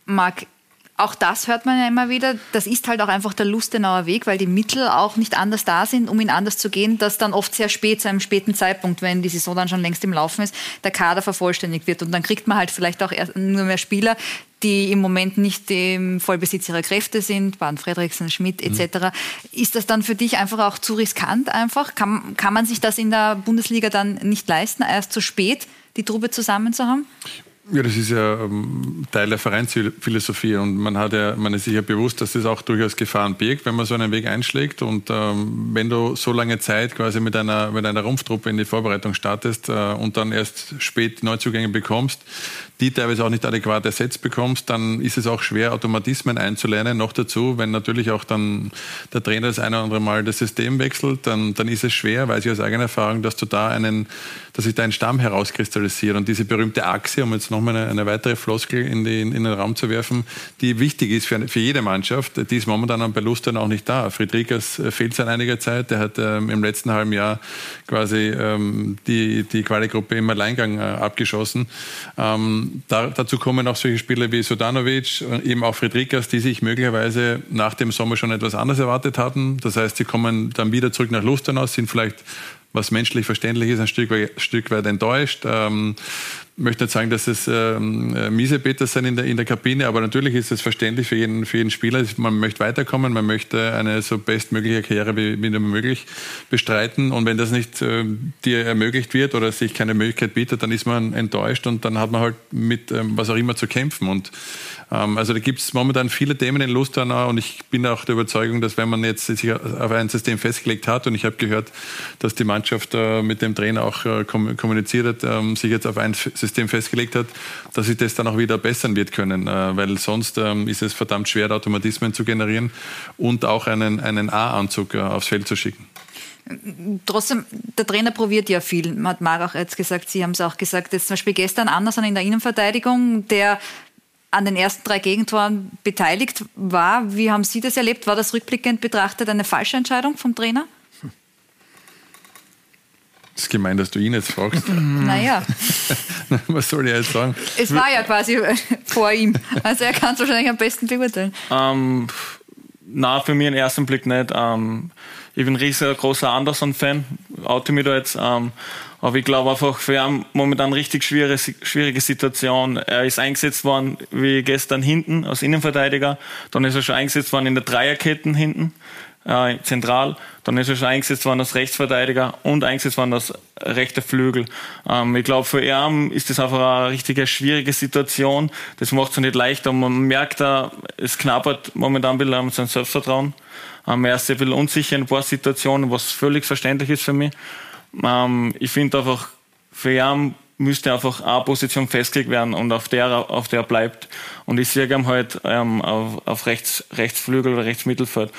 Marc, auch das hört man ja immer wieder. Das ist halt auch einfach der Lustenauer Weg, weil die Mittel auch nicht anders da sind, um ihn anders zu gehen, dass dann oft sehr spät, zu einem späten Zeitpunkt, wenn die Saison dann schon längst im Laufen ist, der Kader vervollständigt wird. Und dann kriegt man halt vielleicht auch nur mehr Spieler, die im Moment nicht im Vollbesitz ihrer Kräfte sind, Baden Fredriksen, Schmidt etc. Mhm. Ist das dann für dich einfach auch zu riskant einfach? Kann, kann man sich das in der Bundesliga dann nicht leisten, erst zu spät die Truppe zusammen zu haben? Ja, das ist ja ähm, Teil der Vereinsphilosophie und man hat ja, man ist sich ja bewusst, dass das auch durchaus Gefahren birgt, wenn man so einen Weg einschlägt und ähm, wenn du so lange Zeit quasi mit einer, mit einer Rumpftruppe in die Vorbereitung startest äh, und dann erst spät Neuzugänge bekommst, die teilweise auch nicht adäquat ersetzt bekommst, dann ist es auch schwer, Automatismen einzulernen. Noch dazu, wenn natürlich auch dann der Trainer das eine oder andere Mal das System wechselt, dann, dann ist es schwer, weiß ich aus eigener Erfahrung, dass du da einen, dass sich da ein Stamm herauskristallisiert und diese berühmte Achse, um jetzt nochmal eine, eine weitere Floskel in, die, in, den Raum zu werfen, die wichtig ist für, für jede Mannschaft, die ist momentan bei Lustern auch nicht da. Friedrichs äh, fehlt seit einiger Zeit, der hat ähm, im letzten halben Jahr quasi ähm, die, die Quali-Gruppe im Alleingang äh, abgeschossen. Ähm, da, dazu kommen auch solche Spieler wie Sodanovic, eben auch Friedrikas, die sich möglicherweise nach dem Sommer schon etwas anders erwartet hatten. Das heißt, sie kommen dann wieder zurück nach Lustenau, sind vielleicht was menschlich verständlich ist, ein Stück weit, Stück weit enttäuscht. Ähm, möchte nicht sagen, dass es ähm, äh, miese Beter sind in der, in der Kabine, aber natürlich ist es verständlich für jeden, für jeden Spieler. Man möchte weiterkommen, man möchte eine so bestmögliche Karriere wie, wie möglich bestreiten. Und wenn das nicht äh, dir ermöglicht wird oder sich keine Möglichkeit bietet, dann ist man enttäuscht und dann hat man halt mit ähm, was auch immer zu kämpfen. Und ähm, also da gibt es momentan viele Themen in Lustenau und ich bin auch der Überzeugung, dass wenn man jetzt sich auf ein System festgelegt hat und ich habe gehört, dass die Mannschaft äh, mit dem Trainer auch äh, kommuniziert hat, ähm, sich jetzt auf ein System festgelegt hat, dass sich das dann auch wieder bessern wird können, äh, weil sonst ähm, ist es verdammt schwer, Automatismen zu generieren und auch einen, einen A-Anzug aufs Feld zu schicken. Trotzdem, der Trainer probiert ja viel, hat Marc auch jetzt gesagt, Sie haben es auch gesagt, jetzt zum Beispiel gestern Anderson in der Innenverteidigung, der an den ersten drei Gegentoren beteiligt war. Wie haben Sie das erlebt? War das rückblickend betrachtet eine falsche Entscheidung vom Trainer? Das ist gemein, dass du ihn jetzt fragst. *laughs* naja. *laughs* Was soll ich jetzt sagen? Es war ja quasi *laughs* vor ihm. Also er kann es wahrscheinlich am besten beurteilen. Ähm, na, für mich im ersten Blick nicht. Ähm, ich bin ein riesengroßer Anderson-Fan. Oute mich da jetzt. Ähm, aber ich glaube einfach, für ihn momentan eine richtig schwierige, schwierige Situation. Er ist eingesetzt worden wie gestern hinten als Innenverteidiger. Dann ist er schon eingesetzt worden in der Dreierketten hinten, äh, zentral. Dann ist er schon eingesetzt worden als Rechtsverteidiger und eingesetzt worden als rechter Flügel. Ähm, ich glaube, für ihn ist das einfach eine richtige schwierige Situation. Das macht es nicht leichter. Man merkt da, es knabbert momentan ein bisschen an sein Selbstvertrauen. Ähm, er ist sehr viel unsicher in ein paar Situationen, was völlig verständlich ist für mich. Ähm, ich finde einfach, für ihn müsste einfach eine Position festgelegt werden und auf der, auf der bleibt. Und ich sehe ihn halt ähm, auf, auf rechts, Rechtsflügel oder Rechtsmittelfeld.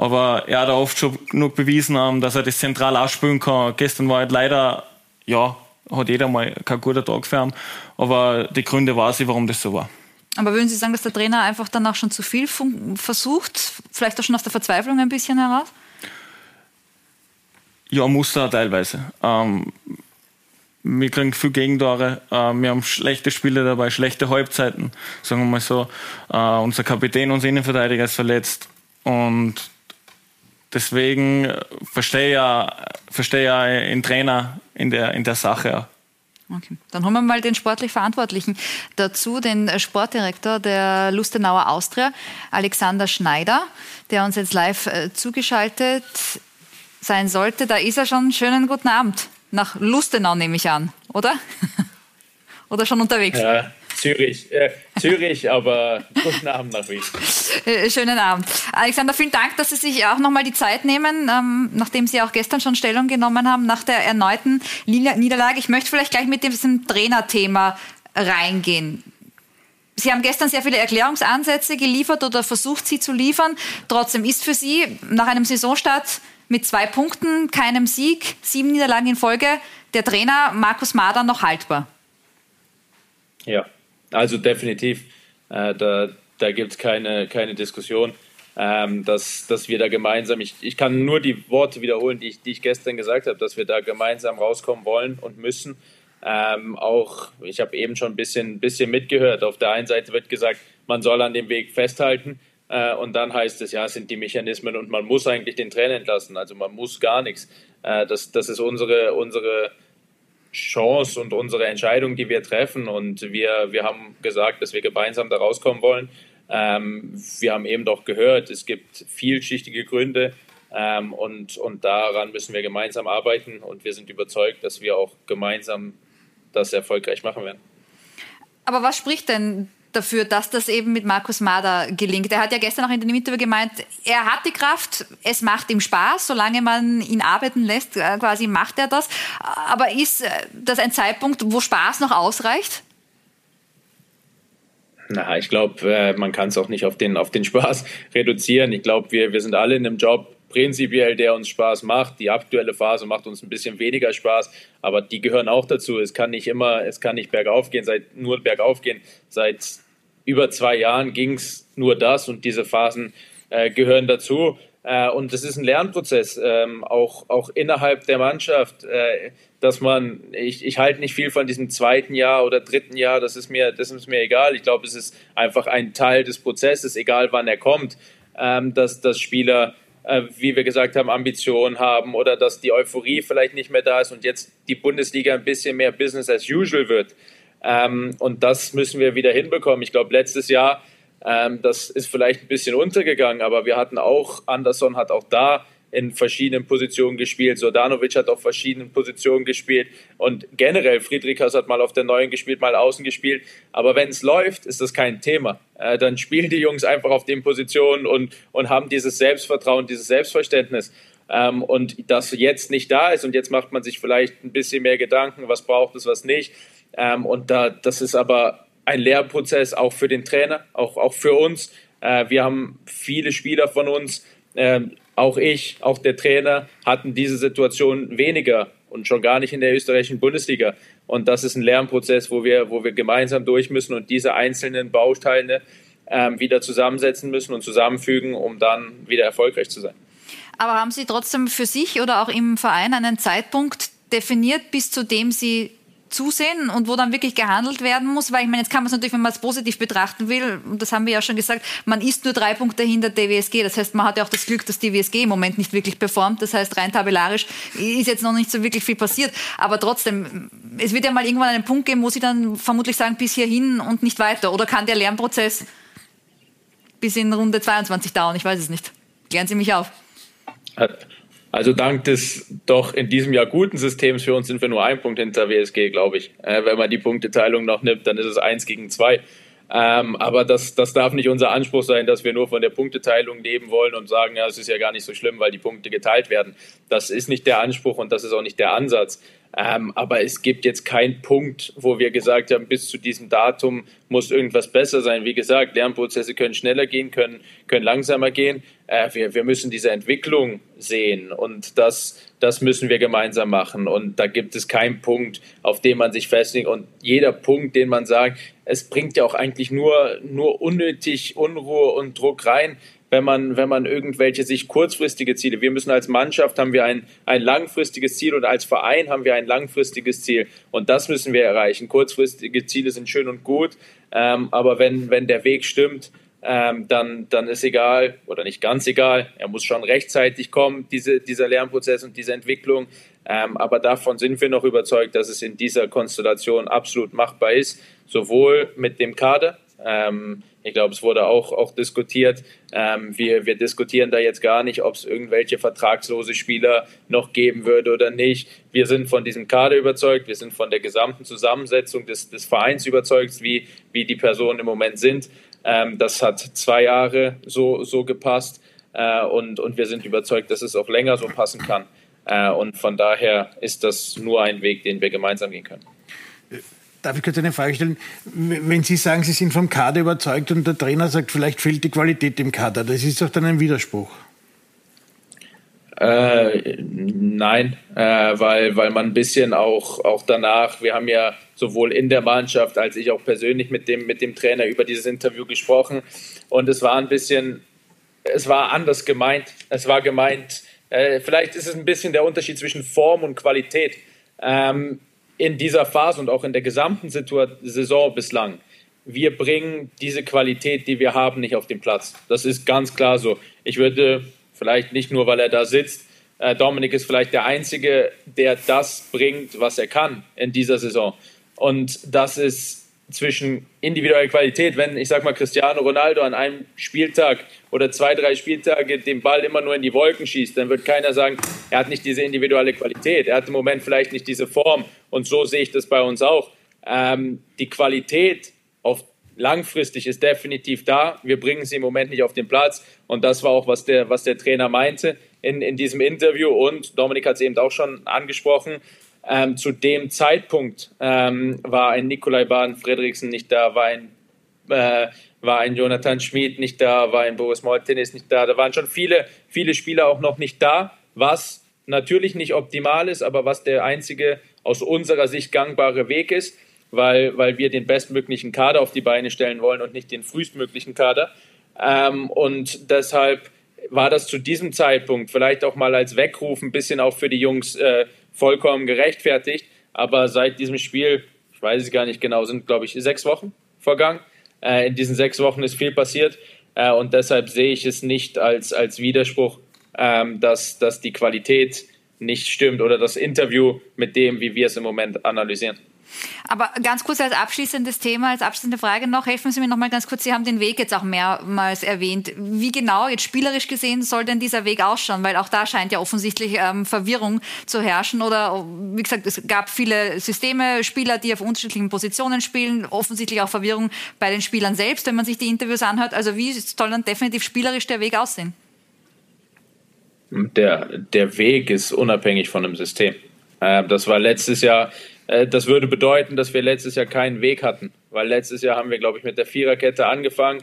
Aber er hat oft schon genug bewiesen, ähm, dass er das zentral ausspielen kann. Gestern war halt leider, ja, hat jeder mal kein guter Tag für ihn. Aber die Gründe weiß ich, warum das so war. Aber würden Sie sagen, dass der Trainer einfach dann auch schon zu viel versucht? Vielleicht auch schon aus der Verzweiflung ein bisschen heraus? Ja, muss er teilweise. Ähm, wir kriegen viel Gegentore, äh, wir haben schlechte Spiele dabei, schlechte Halbzeiten, sagen wir mal so. Äh, unser Kapitän, unser Innenverteidiger ist verletzt und deswegen verstehe ja, verstehe ja den Trainer in der, in der Sache. Okay. Dann haben wir mal den sportlich Verantwortlichen dazu, den Sportdirektor der Lustenauer Austria, Alexander Schneider, der uns jetzt live äh, zugeschaltet sein sollte, da ist er schon. Schönen guten Abend. Nach Lustenau nehme ich an, oder? *laughs* oder schon unterwegs? Ja, Zürich, äh, Zürich, aber *laughs* guten Abend nach Wien. Äh, schönen Abend. Alexander, vielen Dank, dass Sie sich auch nochmal die Zeit nehmen, ähm, nachdem Sie auch gestern schon Stellung genommen haben nach der erneuten Niederlage. Ich möchte vielleicht gleich mit diesem Trainerthema reingehen. Sie haben gestern sehr viele Erklärungsansätze geliefert oder versucht, sie zu liefern. Trotzdem ist für Sie nach einem Saisonstart mit zwei Punkten, keinem Sieg, sieben Niederlagen in Folge, der Trainer Markus Mader noch haltbar? Ja, also definitiv. Äh, da da gibt es keine, keine Diskussion, ähm, dass, dass wir da gemeinsam, ich, ich kann nur die Worte wiederholen, die ich, die ich gestern gesagt habe, dass wir da gemeinsam rauskommen wollen und müssen. Ähm, auch, ich habe eben schon ein bisschen, bisschen mitgehört. Auf der einen Seite wird gesagt, man soll an dem Weg festhalten. Äh, und dann heißt es, ja, es sind die Mechanismen und man muss eigentlich den Trainer entlassen. Also man muss gar nichts. Äh, das, das ist unsere, unsere Chance und unsere Entscheidung, die wir treffen. Und wir, wir haben gesagt, dass wir gemeinsam da rauskommen wollen. Ähm, wir haben eben doch gehört, es gibt vielschichtige Gründe ähm, und, und daran müssen wir gemeinsam arbeiten und wir sind überzeugt, dass wir auch gemeinsam das erfolgreich machen werden. Aber was spricht denn dafür, dass das eben mit Markus Mader gelingt. Er hat ja gestern auch in dem Interview gemeint, er hat die Kraft, es macht ihm Spaß, solange man ihn arbeiten lässt, äh, quasi macht er das. Aber ist äh, das ein Zeitpunkt, wo Spaß noch ausreicht? Na, ich glaube, äh, man kann es auch nicht auf den, auf den Spaß *laughs* reduzieren. Ich glaube, wir, wir sind alle in einem Job prinzipiell, der uns Spaß macht. Die aktuelle Phase macht uns ein bisschen weniger Spaß, aber die gehören auch dazu. Es kann nicht immer, es kann nicht bergauf gehen, seit, nur bergauf gehen. Seit über zwei Jahren ging es nur das und diese Phasen äh, gehören dazu. Äh, und es ist ein Lernprozess, ähm, auch, auch innerhalb der Mannschaft. Äh, dass man, ich, ich halte nicht viel von diesem zweiten Jahr oder dritten Jahr, das ist mir, das ist mir egal. Ich glaube, es ist einfach ein Teil des Prozesses, egal wann er kommt, ähm, dass, dass Spieler, äh, wie wir gesagt haben, Ambitionen haben oder dass die Euphorie vielleicht nicht mehr da ist und jetzt die Bundesliga ein bisschen mehr Business as usual wird. Ähm, und das müssen wir wieder hinbekommen. Ich glaube, letztes Jahr, ähm, das ist vielleicht ein bisschen untergegangen, aber wir hatten auch, Anderson hat auch da in verschiedenen Positionen gespielt. Sordanovic hat auf verschiedenen Positionen gespielt und generell Friedrichs hat mal auf der neuen gespielt, mal außen gespielt. Aber wenn es läuft, ist das kein Thema. Äh, dann spielen die Jungs einfach auf den Positionen und, und haben dieses Selbstvertrauen, dieses Selbstverständnis. Ähm, und das jetzt nicht da ist und jetzt macht man sich vielleicht ein bisschen mehr Gedanken, was braucht es, was nicht. Ähm, und da, das ist aber ein Lehrprozess auch für den Trainer, auch, auch für uns. Äh, wir haben viele Spieler von uns, ähm, auch ich, auch der Trainer hatten diese Situation weniger und schon gar nicht in der österreichischen Bundesliga. Und das ist ein Lernprozess, wo wir, wo wir gemeinsam durch müssen und diese einzelnen Bausteine ähm, wieder zusammensetzen müssen und zusammenfügen, um dann wieder erfolgreich zu sein. Aber haben Sie trotzdem für sich oder auch im Verein einen Zeitpunkt definiert, bis zu dem Sie zusehen und wo dann wirklich gehandelt werden muss, weil ich meine, jetzt kann man es natürlich, wenn man es positiv betrachten will, und das haben wir ja schon gesagt, man ist nur drei Punkte hinter der WSG. Das heißt, man hat ja auch das Glück, dass die WSG im Moment nicht wirklich performt. Das heißt, rein tabellarisch ist jetzt noch nicht so wirklich viel passiert. Aber trotzdem, es wird ja mal irgendwann einen Punkt geben, wo sie dann vermutlich sagen, bis hierhin und nicht weiter. Oder kann der Lernprozess bis in Runde 22 dauern? Ich weiß es nicht. Klären Sie mich auf. Also dank des doch in diesem Jahr guten Systems für uns sind wir nur ein Punkt hinter WSG, glaube ich. Äh, wenn man die Punkteteilung noch nimmt, dann ist es eins gegen zwei. Ähm, aber das, das darf nicht unser Anspruch sein, dass wir nur von der Punkteteilung leben wollen und sagen, ja, es ist ja gar nicht so schlimm, weil die Punkte geteilt werden. Das ist nicht der Anspruch und das ist auch nicht der Ansatz. Ähm, aber es gibt jetzt keinen Punkt, wo wir gesagt haben, bis zu diesem Datum muss irgendwas besser sein. Wie gesagt, Lernprozesse können schneller gehen, können, können langsamer gehen. Äh, wir, wir müssen diese Entwicklung sehen und das, das müssen wir gemeinsam machen. Und da gibt es keinen Punkt, auf den man sich festlegt. Und jeder Punkt, den man sagt, es bringt ja auch eigentlich nur, nur unnötig Unruhe und Druck rein wenn man, wenn man irgendwelche sich kurzfristige Ziele, wir müssen als Mannschaft haben wir ein, ein langfristiges Ziel und als Verein haben wir ein langfristiges Ziel und das müssen wir erreichen. Kurzfristige Ziele sind schön und gut, ähm, aber wenn, wenn der Weg stimmt, ähm, dann, dann ist egal oder nicht ganz egal, er muss schon rechtzeitig kommen, diese, dieser Lernprozess und diese Entwicklung. Ähm, aber davon sind wir noch überzeugt, dass es in dieser Konstellation absolut machbar ist, sowohl mit dem Kader, ähm, Ich glaube, es wurde auch, auch diskutiert. Ähm, wir, wir diskutieren da jetzt gar nicht, ob es irgendwelche vertragslose Spieler noch geben würde oder nicht. Wir sind von diesem Kader überzeugt, wir sind von der gesamten Zusammensetzung des, des Vereins überzeugt, wie, wie die Personen im Moment sind. Ähm, das hat zwei Jahre so, so gepasst äh, und, und wir sind überzeugt, dass es auch länger so passen kann. Äh, und von daher ist das nur ein Weg, den wir gemeinsam gehen können. Darf ich kurz eine Frage stellen? Wenn Sie sagen, Sie sind vom Kader überzeugt und der Trainer sagt, vielleicht fehlt die Qualität im Kader, das ist doch dann ein Widerspruch. Äh, nein, äh, weil, weil man ein bisschen auch, auch danach, wir haben ja sowohl in der Mannschaft als ich auch persönlich mit dem, mit dem Trainer über dieses Interview gesprochen und es war ein bisschen, es war anders gemeint. Es war gemeint, äh, vielleicht ist es ein bisschen der Unterschied zwischen Form und Qualität. Ähm, in dieser Phase und auch in der gesamten Saison bislang, wir bringen diese Qualität, die wir haben, nicht auf den Platz. Das ist ganz klar so. Ich würde vielleicht nicht nur, weil er da sitzt, äh, Dominik ist vielleicht der Einzige, der das bringt, was er kann in dieser Saison. Und das ist zwischen individueller Qualität, wenn ich sag mal Cristiano Ronaldo an einem Spieltag oder zwei, drei Spieltage den Ball immer nur in die Wolken schießt, dann wird keiner sagen, er hat nicht diese individuelle Qualität, er hat im Moment vielleicht nicht diese Form und so sehe ich das bei uns auch. Ähm, die Qualität auf langfristig ist definitiv da. Wir bringen sie im Moment nicht auf den Platz und das war auch, was der, was der Trainer meinte in, in diesem Interview und Dominik hat es eben auch schon angesprochen. Ähm, zu dem Zeitpunkt ähm, war ein Nikolai Bahn Fredriksen nicht da, war ein, äh, war ein Jonathan Schmid nicht da, war ein Boris Moltenis nicht da. Da waren schon viele, viele Spieler auch noch nicht da, was natürlich nicht optimal ist, aber was der einzige aus unserer Sicht gangbare Weg ist, weil, weil wir den bestmöglichen Kader auf die Beine stellen wollen und nicht den frühestmöglichen Kader. Ähm, und deshalb war das zu diesem Zeitpunkt vielleicht auch mal als Weckruf ein bisschen auch für die Jungs äh, vollkommen gerechtfertigt. Aber seit diesem Spiel, ich weiß es gar nicht genau, sind, glaube ich, sechs Wochen vergangen. Äh, in diesen sechs Wochen ist viel passiert. Äh, und deshalb sehe ich es nicht als, als Widerspruch, ähm, dass, dass die Qualität nicht stimmt oder das Interview mit dem, wie wir es im Moment analysieren. Aber ganz kurz als abschließendes Thema, als abschließende Frage noch, helfen Sie mir noch mal ganz kurz, Sie haben den Weg jetzt auch mehrmals erwähnt. Wie genau, jetzt spielerisch gesehen, soll denn dieser Weg ausschauen? Weil auch da scheint ja offensichtlich ähm, Verwirrung zu herrschen oder, wie gesagt, es gab viele Systeme, Spieler, die auf unterschiedlichen Positionen spielen, offensichtlich auch Verwirrung bei den Spielern selbst, wenn man sich die Interviews anhört. Also wie soll dann definitiv spielerisch der Weg aussehen? Der, der Weg ist unabhängig von dem System. Äh, das war letztes Jahr das würde bedeuten, dass wir letztes Jahr keinen Weg hatten, weil letztes Jahr haben wir, glaube ich, mit der Viererkette angefangen,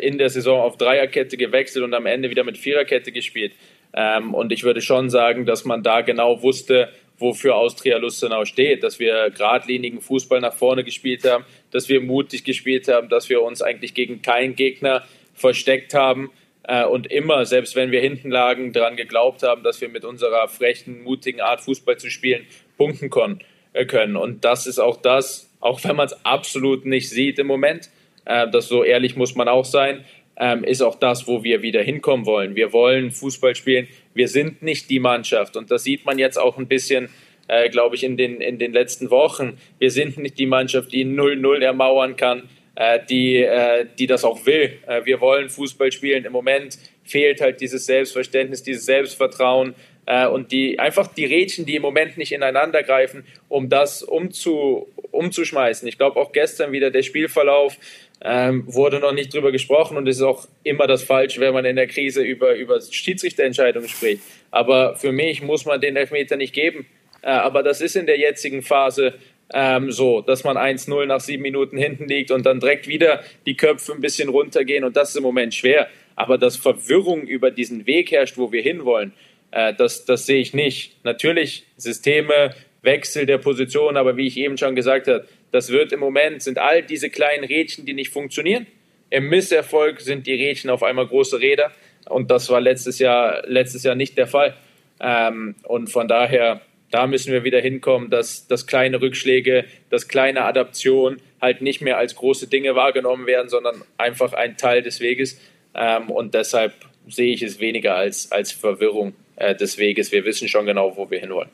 in der Saison auf Dreierkette gewechselt und am Ende wieder mit Viererkette gespielt. Ähm, und ich würde schon sagen, dass man da genau wusste, wofür Austria Lustenau steht, dass wir geradlinigen Fußball nach vorne gespielt haben, dass wir mutig gespielt haben, dass wir uns eigentlich gegen keinen Gegner versteckt haben äh, und immer, selbst wenn wir hinten lagen, daran geglaubt haben, dass wir mit unserer frechen, mutigen Art Fußball zu spielen punkten konnten. Äh, können. Und das ist auch das, auch wenn man es absolut nicht sieht im Moment, äh, das so ehrlich muss man auch sein, ähm, ist auch das, wo wir wieder hinkommen wollen. Wir wollen Fußball spielen. Wir sind nicht die Mannschaft. Und das sieht man jetzt auch ein bisschen, äh, glaube ich, in den, in den letzten Wochen. Wir sind nicht die Mannschaft, die 0-0 ermauern kann, äh, die, äh, die das auch will. Äh, wir wollen Fußball spielen. Im Moment fehlt halt dieses Selbstverständnis, dieses Selbstvertrauen äh, und die einfach die Rädchen, die im Moment nicht ineinander greifen, um das umzu, umzuschmeißen. Ich glaube auch gestern wieder der Spielverlauf ähm, wurde noch nicht drüber gesprochen und es ist auch immer das Falsche, wenn man in der Krise über, über Schiedsrichterentscheidungen spricht. Aber für mich muss man den Elfmeter nicht geben. Äh, aber das ist in der jetzigen Phase ähm, so, dass man 1-0 nach sieben Minuten hinten liegt und dann direkt wieder die Köpfe ein bisschen runtergehen und das ist im Moment schwer. Aber dass Verwirrung über diesen Weg herrscht, wo wir hinwollen, äh, das, das sehe ich nicht. Natürlich Systeme, Wechsel der Position, aber wie ich eben schon gesagt habe, das wird im Moment, sind all diese kleinen Rädchen, die nicht funktionieren. Im Misserfolg sind die Rädchen auf einmal große Räder und das war letztes Jahr, letztes Jahr nicht der Fall. Ähm, und von daher, da müssen wir wieder hinkommen, dass, dass kleine Rückschläge, dass kleine Adaptionen halt nicht mehr als große Dinge wahrgenommen werden, sondern einfach ein Teil des Weges. Ähm, und deshalb sehe ich es weniger als, als Verwirrung äh, des Weges. Wir wissen schon genau, wo wir hinwollen.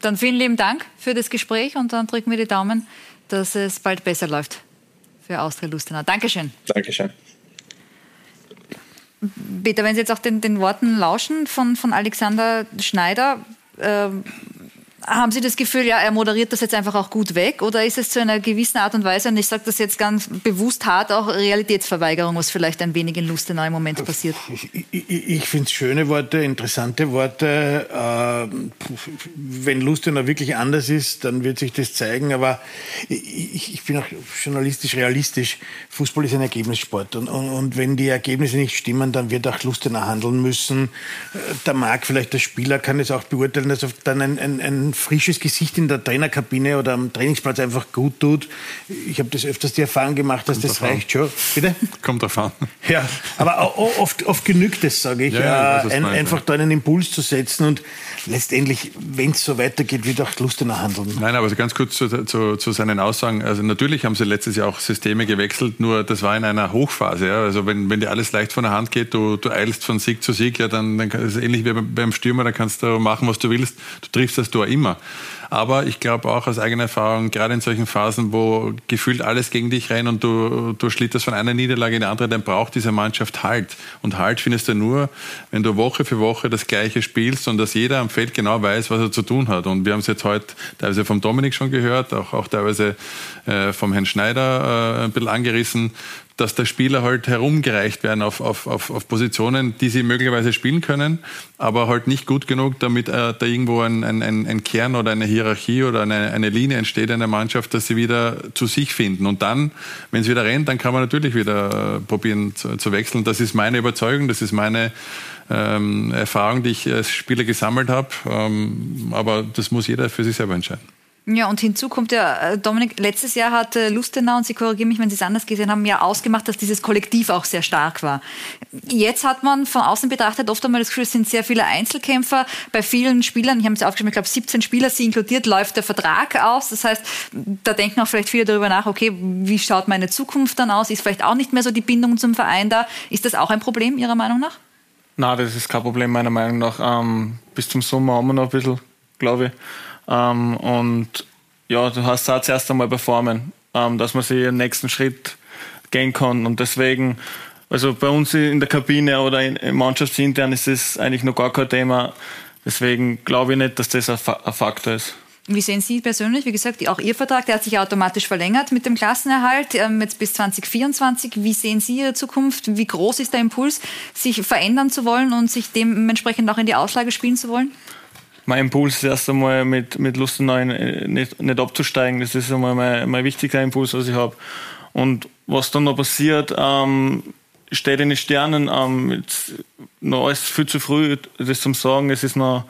Dann vielen lieben Dank für das Gespräch und dann drücken wir die Daumen, dass es bald besser läuft für Austria Lustenau. Dankeschön. Dankeschön. Peter, wenn Sie jetzt auch den, den Worten lauschen von, von Alexander Schneider, ähm, haben Sie das Gefühl, ja, er moderiert das jetzt einfach auch gut weg? Oder ist es zu einer gewissen Art und Weise, und ich sage das jetzt ganz bewusst hart, auch Realitätsverweigerung, was vielleicht ein wenig in Lustenau im Moment passiert? Ich, ich, ich finde es schöne Worte, interessante Worte. Äh, wenn Lustenau wirklich anders ist, dann wird sich das zeigen. Aber ich, ich bin auch journalistisch realistisch. Fußball ist ein Ergebnissport. Und, und, und, wenn die Ergebnisse nicht stimmen, dann wird auch Lustenau handeln müssen. Äh, da mag vielleicht der Spieler, kann es auch beurteilen, dass dann ein, ein, ein frisches Gesicht in der Trainerkabine oder am Trainingsplatz einfach gut tut. Ich habe das öfters die Erfahrung gemacht, dass Kommt das reicht schon. Bitte? *laughs* Kommt davon. Ja, aber oft, oft genügt es, sage ich, ja, ja, ein, einfach da einen Impuls zu setzen und letztendlich, wenn es so weitergeht, wird auch Lustener handeln. Nein, aber ganz kurz zu, zu, zu, seinen Aussagen. Also natürlich haben sie letztes Jahr auch Systeme gewechselt, nur das war in einer Hochphase. Also wenn, wenn dir alles leicht von der Hand geht, du, du eilst von Sieg zu Sieg, ja, dann, dann ist es ähnlich wie beim Stürmer, da kannst du machen, was du willst. Du triffst das Tor immer. Aber ich glaube auch aus eigener Erfahrung, gerade in solchen Phasen, wo gefühlt alles gegen dich rennt und du, du schlitterst von einer Niederlage in die andere, dann braucht diese Mannschaft Halt. Und Halt findest du nur, wenn du Woche für Woche das Gleiche spielst und dass jeder am Feld genau weiß, was er zu tun hat. Und wir haben es jetzt heute teilweise vom Dominik schon gehört, auch, auch teilweise äh, vom Herrn Schneider äh, ein bisschen angerissen dass der Spieler halt herumgereicht werden auf, auf, auf, auf Positionen, die sie möglicherweise spielen können, aber halt nicht gut genug, damit äh, da irgendwo ein, ein, ein Kern oder eine Hierarchie oder eine, eine Linie entsteht in der Mannschaft, dass sie wieder zu sich finden. Und dann, wenn es wieder rennt, dann kann man natürlich wieder äh, probieren zu, zu wechseln. Das ist meine Überzeugung, das ist meine ähm, Erfahrung, die ich als Spieler gesammelt habe. Ähm, aber das muss jeder für sich selber entscheiden. Ja, und hinzu kommt ja, äh, Dominik, letztes Jahr hat Lustenau, und Sie korrigieren mich, wenn Sie es anders gesehen haben, ja ausgemacht, dass dieses Kollektiv auch sehr stark war. Jetzt hat man von außen betrachtet oft einmal das Gefühl, es sind sehr viele Einzelkämpfer. Bei vielen Spielern, ich habe es aufgeschrieben, ich glaube 17 Spieler, sie inkludiert, läuft der Vertrag aus. Das heißt, da denken auch vielleicht viele darüber nach, okay, wie schaut meine Zukunft dann aus? Ist vielleicht auch nicht mehr so die Bindung zum Verein da? Ist das auch ein Problem Ihrer Meinung nach? Nein, das ist kein Problem meiner Meinung nach. Ähm, bis zum Sommer haben wir noch ein bisschen, glaube ich. Ähm, und ja, du hast auch zuerst einmal performen, ähm, dass man sich den nächsten Schritt gehen kann. Und deswegen, also bei uns in der Kabine oder in, in Mannschaftsintern ist das eigentlich noch gar kein Thema. Deswegen glaube ich nicht, dass das ein, ein Faktor ist. Wie sehen Sie persönlich? Wie gesagt, auch Ihr Vertrag, der hat sich automatisch verlängert mit dem Klassenerhalt, ähm, jetzt bis 2024. Wie sehen Sie Ihre Zukunft? Wie groß ist der Impuls, sich verändern zu wollen und sich dementsprechend auch in die Auslage spielen zu wollen? Mein Impuls ist erst einmal mit, mit Lustenau nicht, nicht abzusteigen. Das ist einmal mein, mein wichtigster Impuls, was ich habe. Und was dann noch passiert, ähm, steht in den Sternen. Ähm, noch alles viel zu früh, das zum Sagen. Es ist noch,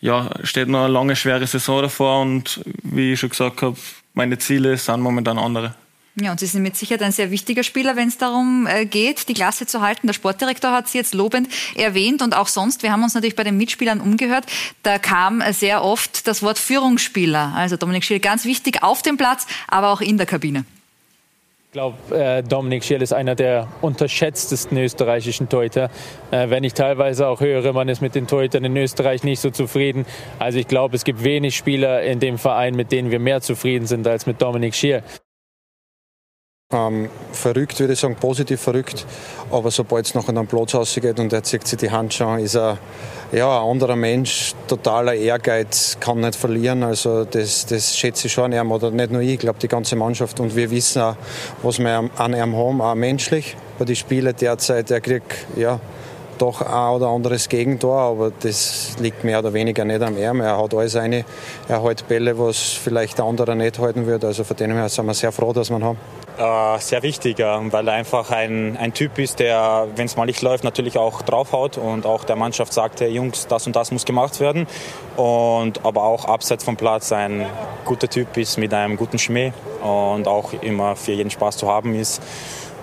ja, steht noch eine lange, schwere Saison davor und wie ich schon gesagt habe, meine Ziele sind momentan andere. Ja, und Sie sind mit Sicherheit ein sehr wichtiger Spieler, wenn es darum äh, geht, die Klasse zu halten. Der Sportdirektor hat Sie jetzt lobend erwähnt und auch sonst. Wir haben uns natürlich bei den Mitspielern umgehört. Da kam sehr oft das Wort Führungsspieler. Also Dominik Schill, ganz wichtig auf dem Platz, aber auch in der Kabine. Ich glaube, äh, Dominik Schill ist einer der unterschätztesten österreichischen Torhüter. Äh, wenn ich teilweise auch höre, man ist mit den Torhütern in Österreich nicht so zufrieden. Also ich glaube, es gibt wenig Spieler in dem Verein, mit denen wir mehr zufrieden sind als mit Dominik Schill. Ähm, verrückt, würde ich sagen, positiv verrückt. Aber sobald es noch an den Platz rausgeht und er zieht sich die Hand schon, ist er ja, ein anderer Mensch, totaler Ehrgeiz, kann nicht verlieren. Also das, das schätze ich schon an ihm, oder nicht nur ich, ich glaube die ganze Mannschaft. Und wir wissen auch, was wir an ihm haben, auch menschlich. Bei den Spielen derzeit, er kriegt ja, doch ein oder anderes Gegentor, aber das liegt mehr oder weniger nicht am Arm. Er hat alles eine, er hält Bälle, was vielleicht der andere nicht halten würde. Also von dem her sind wir sehr froh, dass wir ihn haben. Äh, sehr wichtig, weil er einfach ein, ein Typ ist, der, wenn es mal nicht läuft, natürlich auch draufhaut und auch der Mannschaft sagt, hey Jungs, das und das muss gemacht werden. Und aber auch abseits vom Platz ein guter Typ ist mit einem guten Schmäh und auch immer für jeden Spaß zu haben ist.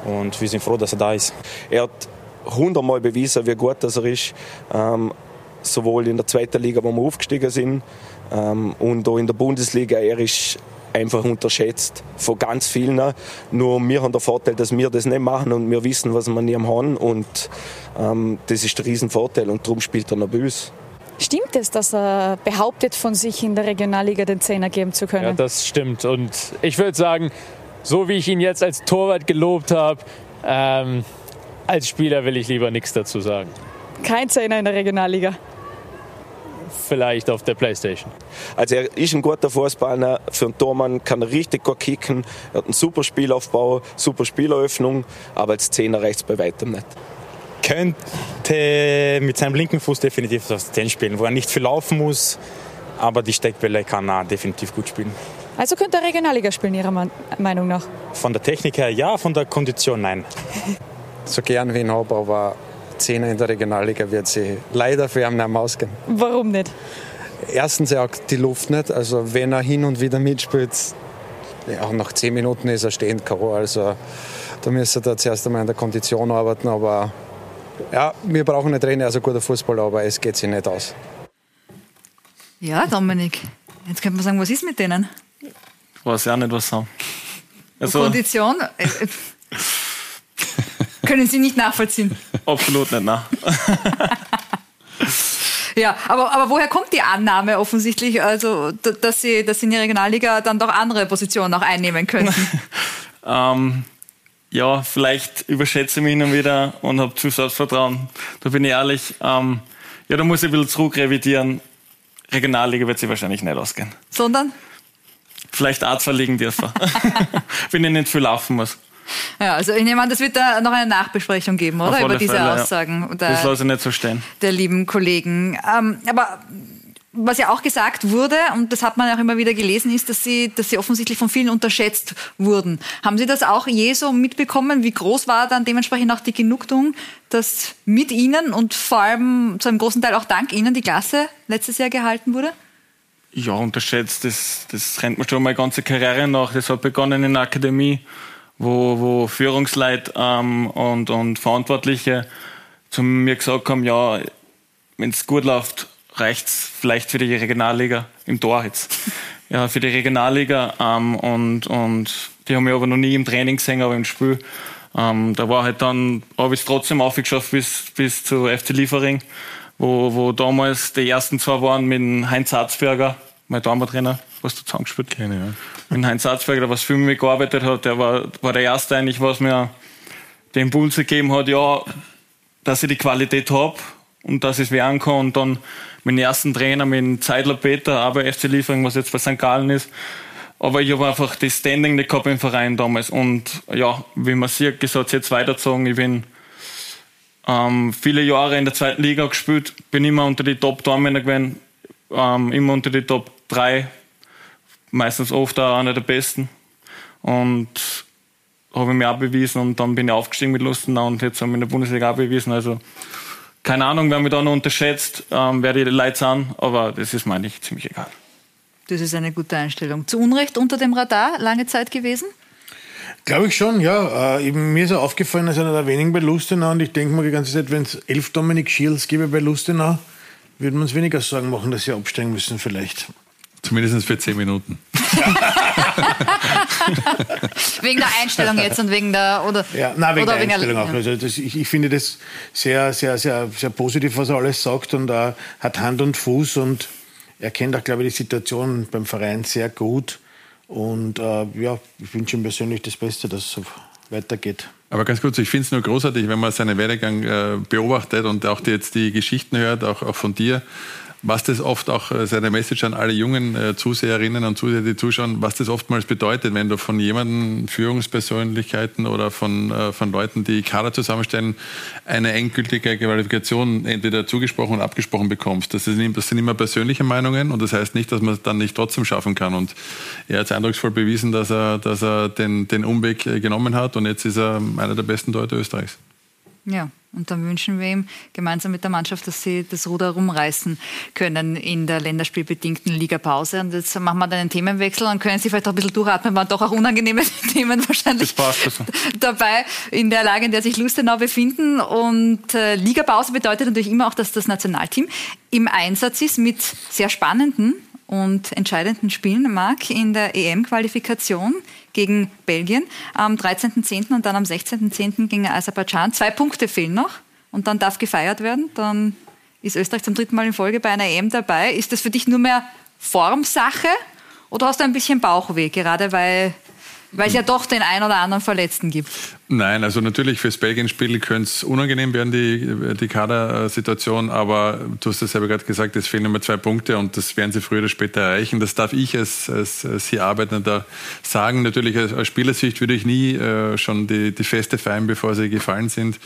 Und wir sind froh, dass er da ist. Er hat hundertmal bewiesen, wie gut das er ist. Ähm, sowohl in der zweiten Liga, wo wir aufgestiegen sind, ähm, und auch in der Bundesliga. Er ist einfach unterschätzt von ganz vielen. Nur wir haben den Vorteil, dass wir das nicht machen und wir wissen, was wir nie haben und ähm, das ist der Riesenvorteil und darum spielt er uns. Stimmt es, dass er behauptet, von sich in der Regionalliga den Zehner geben zu können? Ja, das stimmt. Und ich würde sagen, so wie ich ihn jetzt als Torwart gelobt habe, ähm, als Spieler will ich lieber nichts dazu sagen. Kein Zehner in der Regionalliga. Vielleicht auf der Playstation. Also er ist ein guter Fußballer, für einen Tormann kann er richtig gut kicken, er hat einen super Spielaufbau, super Spieleröffnung, aber als Zehner reicht es bei weitem nicht. Könnte mit seinem linken Fuß definitiv das 10 spielen, wo er nicht viel laufen muss, aber die Steckbälle kann er definitiv gut spielen. Also könnte er Regionalliga spielen, Ihrer Meinung nach? Von der Technik her ja, von der Kondition nein. *laughs* so gern wie ihn habe, aber Zehner in der Regionalliga wird sie leider für ihn nicht ausgehen. Warum nicht? Erstens, er hat die Luft nicht. Also wenn er hin und wieder mitspielt, ja, nach zehn Minuten ist er stehend K.O. Also da müsste er zuerst einmal an der Kondition arbeiten. Aber ja, wir brauchen einen Trainer, also guter Fußballer, aber es geht sich nicht aus. Ja, Dominik, jetzt könnte man sagen, was ist mit denen? Ich weiß ja nicht, was sagen. Also, Kondition? *laughs* Können Sie nicht nachvollziehen? *laughs* Absolut nicht, nein. *laughs* Ja, aber, aber woher kommt die Annahme offensichtlich, also, dass Sie, dass Sie in der Regionalliga dann doch andere Positionen auch einnehmen könnten? *laughs* ähm, ja, vielleicht überschätze ich mich hin und wieder und habe zu Selbstvertrauen. Da bin ich ehrlich. Ähm, ja, da muss ich ein bisschen zurückrevidieren. Regionalliga wird sie wahrscheinlich nicht ausgehen. Sondern? Vielleicht Arzt verlegen dürfen. Wenn ich nicht viel laufen muss. Ja, also ich nehme an, das wird da noch eine Nachbesprechung geben, oder? Über diese Fälle, Aussagen. Ja. Das lasse ich nicht so stehen. Der lieben Kollegen. Ähm, aber was ja auch gesagt wurde, und das hat man auch immer wieder gelesen, ist, dass sie, dass sie offensichtlich von vielen unterschätzt wurden. Haben Sie das auch je so mitbekommen? Wie groß war dann dementsprechend auch die Genugtuung, dass mit Ihnen und vor allem zu einem großen Teil auch dank Ihnen die Klasse letztes Jahr gehalten wurde? Ja, unterschätzt. Das, das rennt mir schon meine ganze Karriere nach. Das hat begonnen in der Akademie, wo, wo Führungsleute ähm, und, und Verantwortliche zu mir gesagt haben, ja, wenn es gut läuft, reicht es vielleicht für die Regionalliga im Tor jetzt. *laughs* Ja, für die Regionalliga. Ähm, und, und die haben mich aber noch nie im Training gesehen, aber im Spiel. Ähm, da war halt dann, habe ich es trotzdem aufgeschafft bis, bis zu FC Liefering, wo, wo damals die ersten zwei waren mit Heinz Harzberger, mein Dortmund-Trainer, was du zusammengespielt Keine, ja. Mit Heinz Harzberger, der was viel mit mir gearbeitet hat, der war, war der Erste eigentlich, was mir den Impuls gegeben hat, ja, dass ich die Qualität habe und dass ich es werden kann und dann meinen ersten Trainer, mit Zeidler Peter, aber FC Liefering, was jetzt bei St. Gallen ist. Aber ich habe einfach das Standing nicht gehabt im Verein damals. Und ja, wie man sieht, gesagt, jetzt weitergezogen. Ich bin ähm, viele Jahre in der zweiten Liga gespielt, bin immer unter die Top-Tormänner gewesen, ähm, immer unter die Top 3, meistens oft auch einer der Besten. Und habe ich mir auch bewiesen und dann bin ich aufgestiegen mit Lustenau und jetzt haben wir in der Bundesliga auch bewiesen. Also keine Ahnung, wer mich da noch unterschätzt, ähm, wer die Leute sind, aber das ist mir eigentlich ziemlich egal. Das ist eine gute Einstellung. Zu Unrecht unter dem Radar lange Zeit gewesen? Glaube ich schon, ja. Äh, mir ist aufgefallen als einer der wenigen bei Lustenau und ich denke mir die ganze Zeit, wenn es elf Dominik Schiels gäbe bei Lustenau, würden wir uns weniger Sorgen machen, dass sie absteigen müssen vielleicht. Zumindest für zehn Minuten. *laughs* wegen der Einstellung jetzt und wegen der oder ja, nein, wegen oder der wegen Einstellung der, auch. Also das, ich, ich, finde das sehr, sehr, sehr, sehr positiv, was er alles sagt und er hat Hand und Fuß und er kennt auch, glaube ich, die Situation beim Verein sehr gut. Und äh, ja, ich wünsche ihm persönlich das Beste, dass weitergeht. Aber ganz kurz, ich finde es nur großartig, wenn man seinen Werdegang äh, beobachtet und auch die, jetzt die Geschichten hört, auch, auch von dir was das oft auch äh, seine Message an alle jungen äh, Zuseherinnen und Zuseher, die zuschauen, was das oftmals bedeutet, wenn du von jemanden, Führungspersönlichkeiten oder von, äh, von Leuten, die Kader zusammenstellen, eine endgültige Qualifikation entweder zugesprochen oder abgesprochen bekommst. Das, ist, das sind immer persönliche Meinungen und das heißt nicht, dass man es dann nicht trotzdem schaffen kann. Und er hat es eindrucksvoll bewiesen, dass er, dass er den, den Umweg genommen hat und jetzt ist er einer der besten Leute Österreichs. Ja, und dann wünschen wir ihm gemeinsam mit der Mannschaft, dass sie das Ruder rumreißen können in der länderspielbedingten Ligapause. Und jetzt machen wir dann einen Themenwechsel und können Sie vielleicht auch ein bisschen durchatmen, waren doch auch unangenehme *laughs* Themen wahrscheinlich dabei in der Lage, in der sich Lustenau befinden. Und äh, Ligapause bedeutet natürlich immer auch, dass das Nationalteam im Einsatz ist mit sehr spannenden und entscheidenden Spielen, Marc, in der EM-Qualifikation gegen Belgien am 13.10. und dann am 16.10. gegen Aserbaidschan. Zwei Punkte fehlen noch und dann darf gefeiert werden. Dann ist Österreich zum dritten Mal in Folge bei einer EM dabei. Ist das für dich nur mehr Formsache oder hast du ein bisschen Bauchweh, gerade weil Weil es ja doch den ein oder anderen Verletzten gibt. Nein, also natürlich fürs Belgien-Spiel könnte es unangenehm werden, die, die Kadersituation, aber du hast es selber gerade gesagt, es fehlen immer zwei Punkte und das werden sie früher oder später erreichen. Das darf ich als, als, als hier Arbeitender sagen. Natürlich als, als Spielersicht würde ich nie äh, schon die, die Feste feiern, bevor sie gefallen sind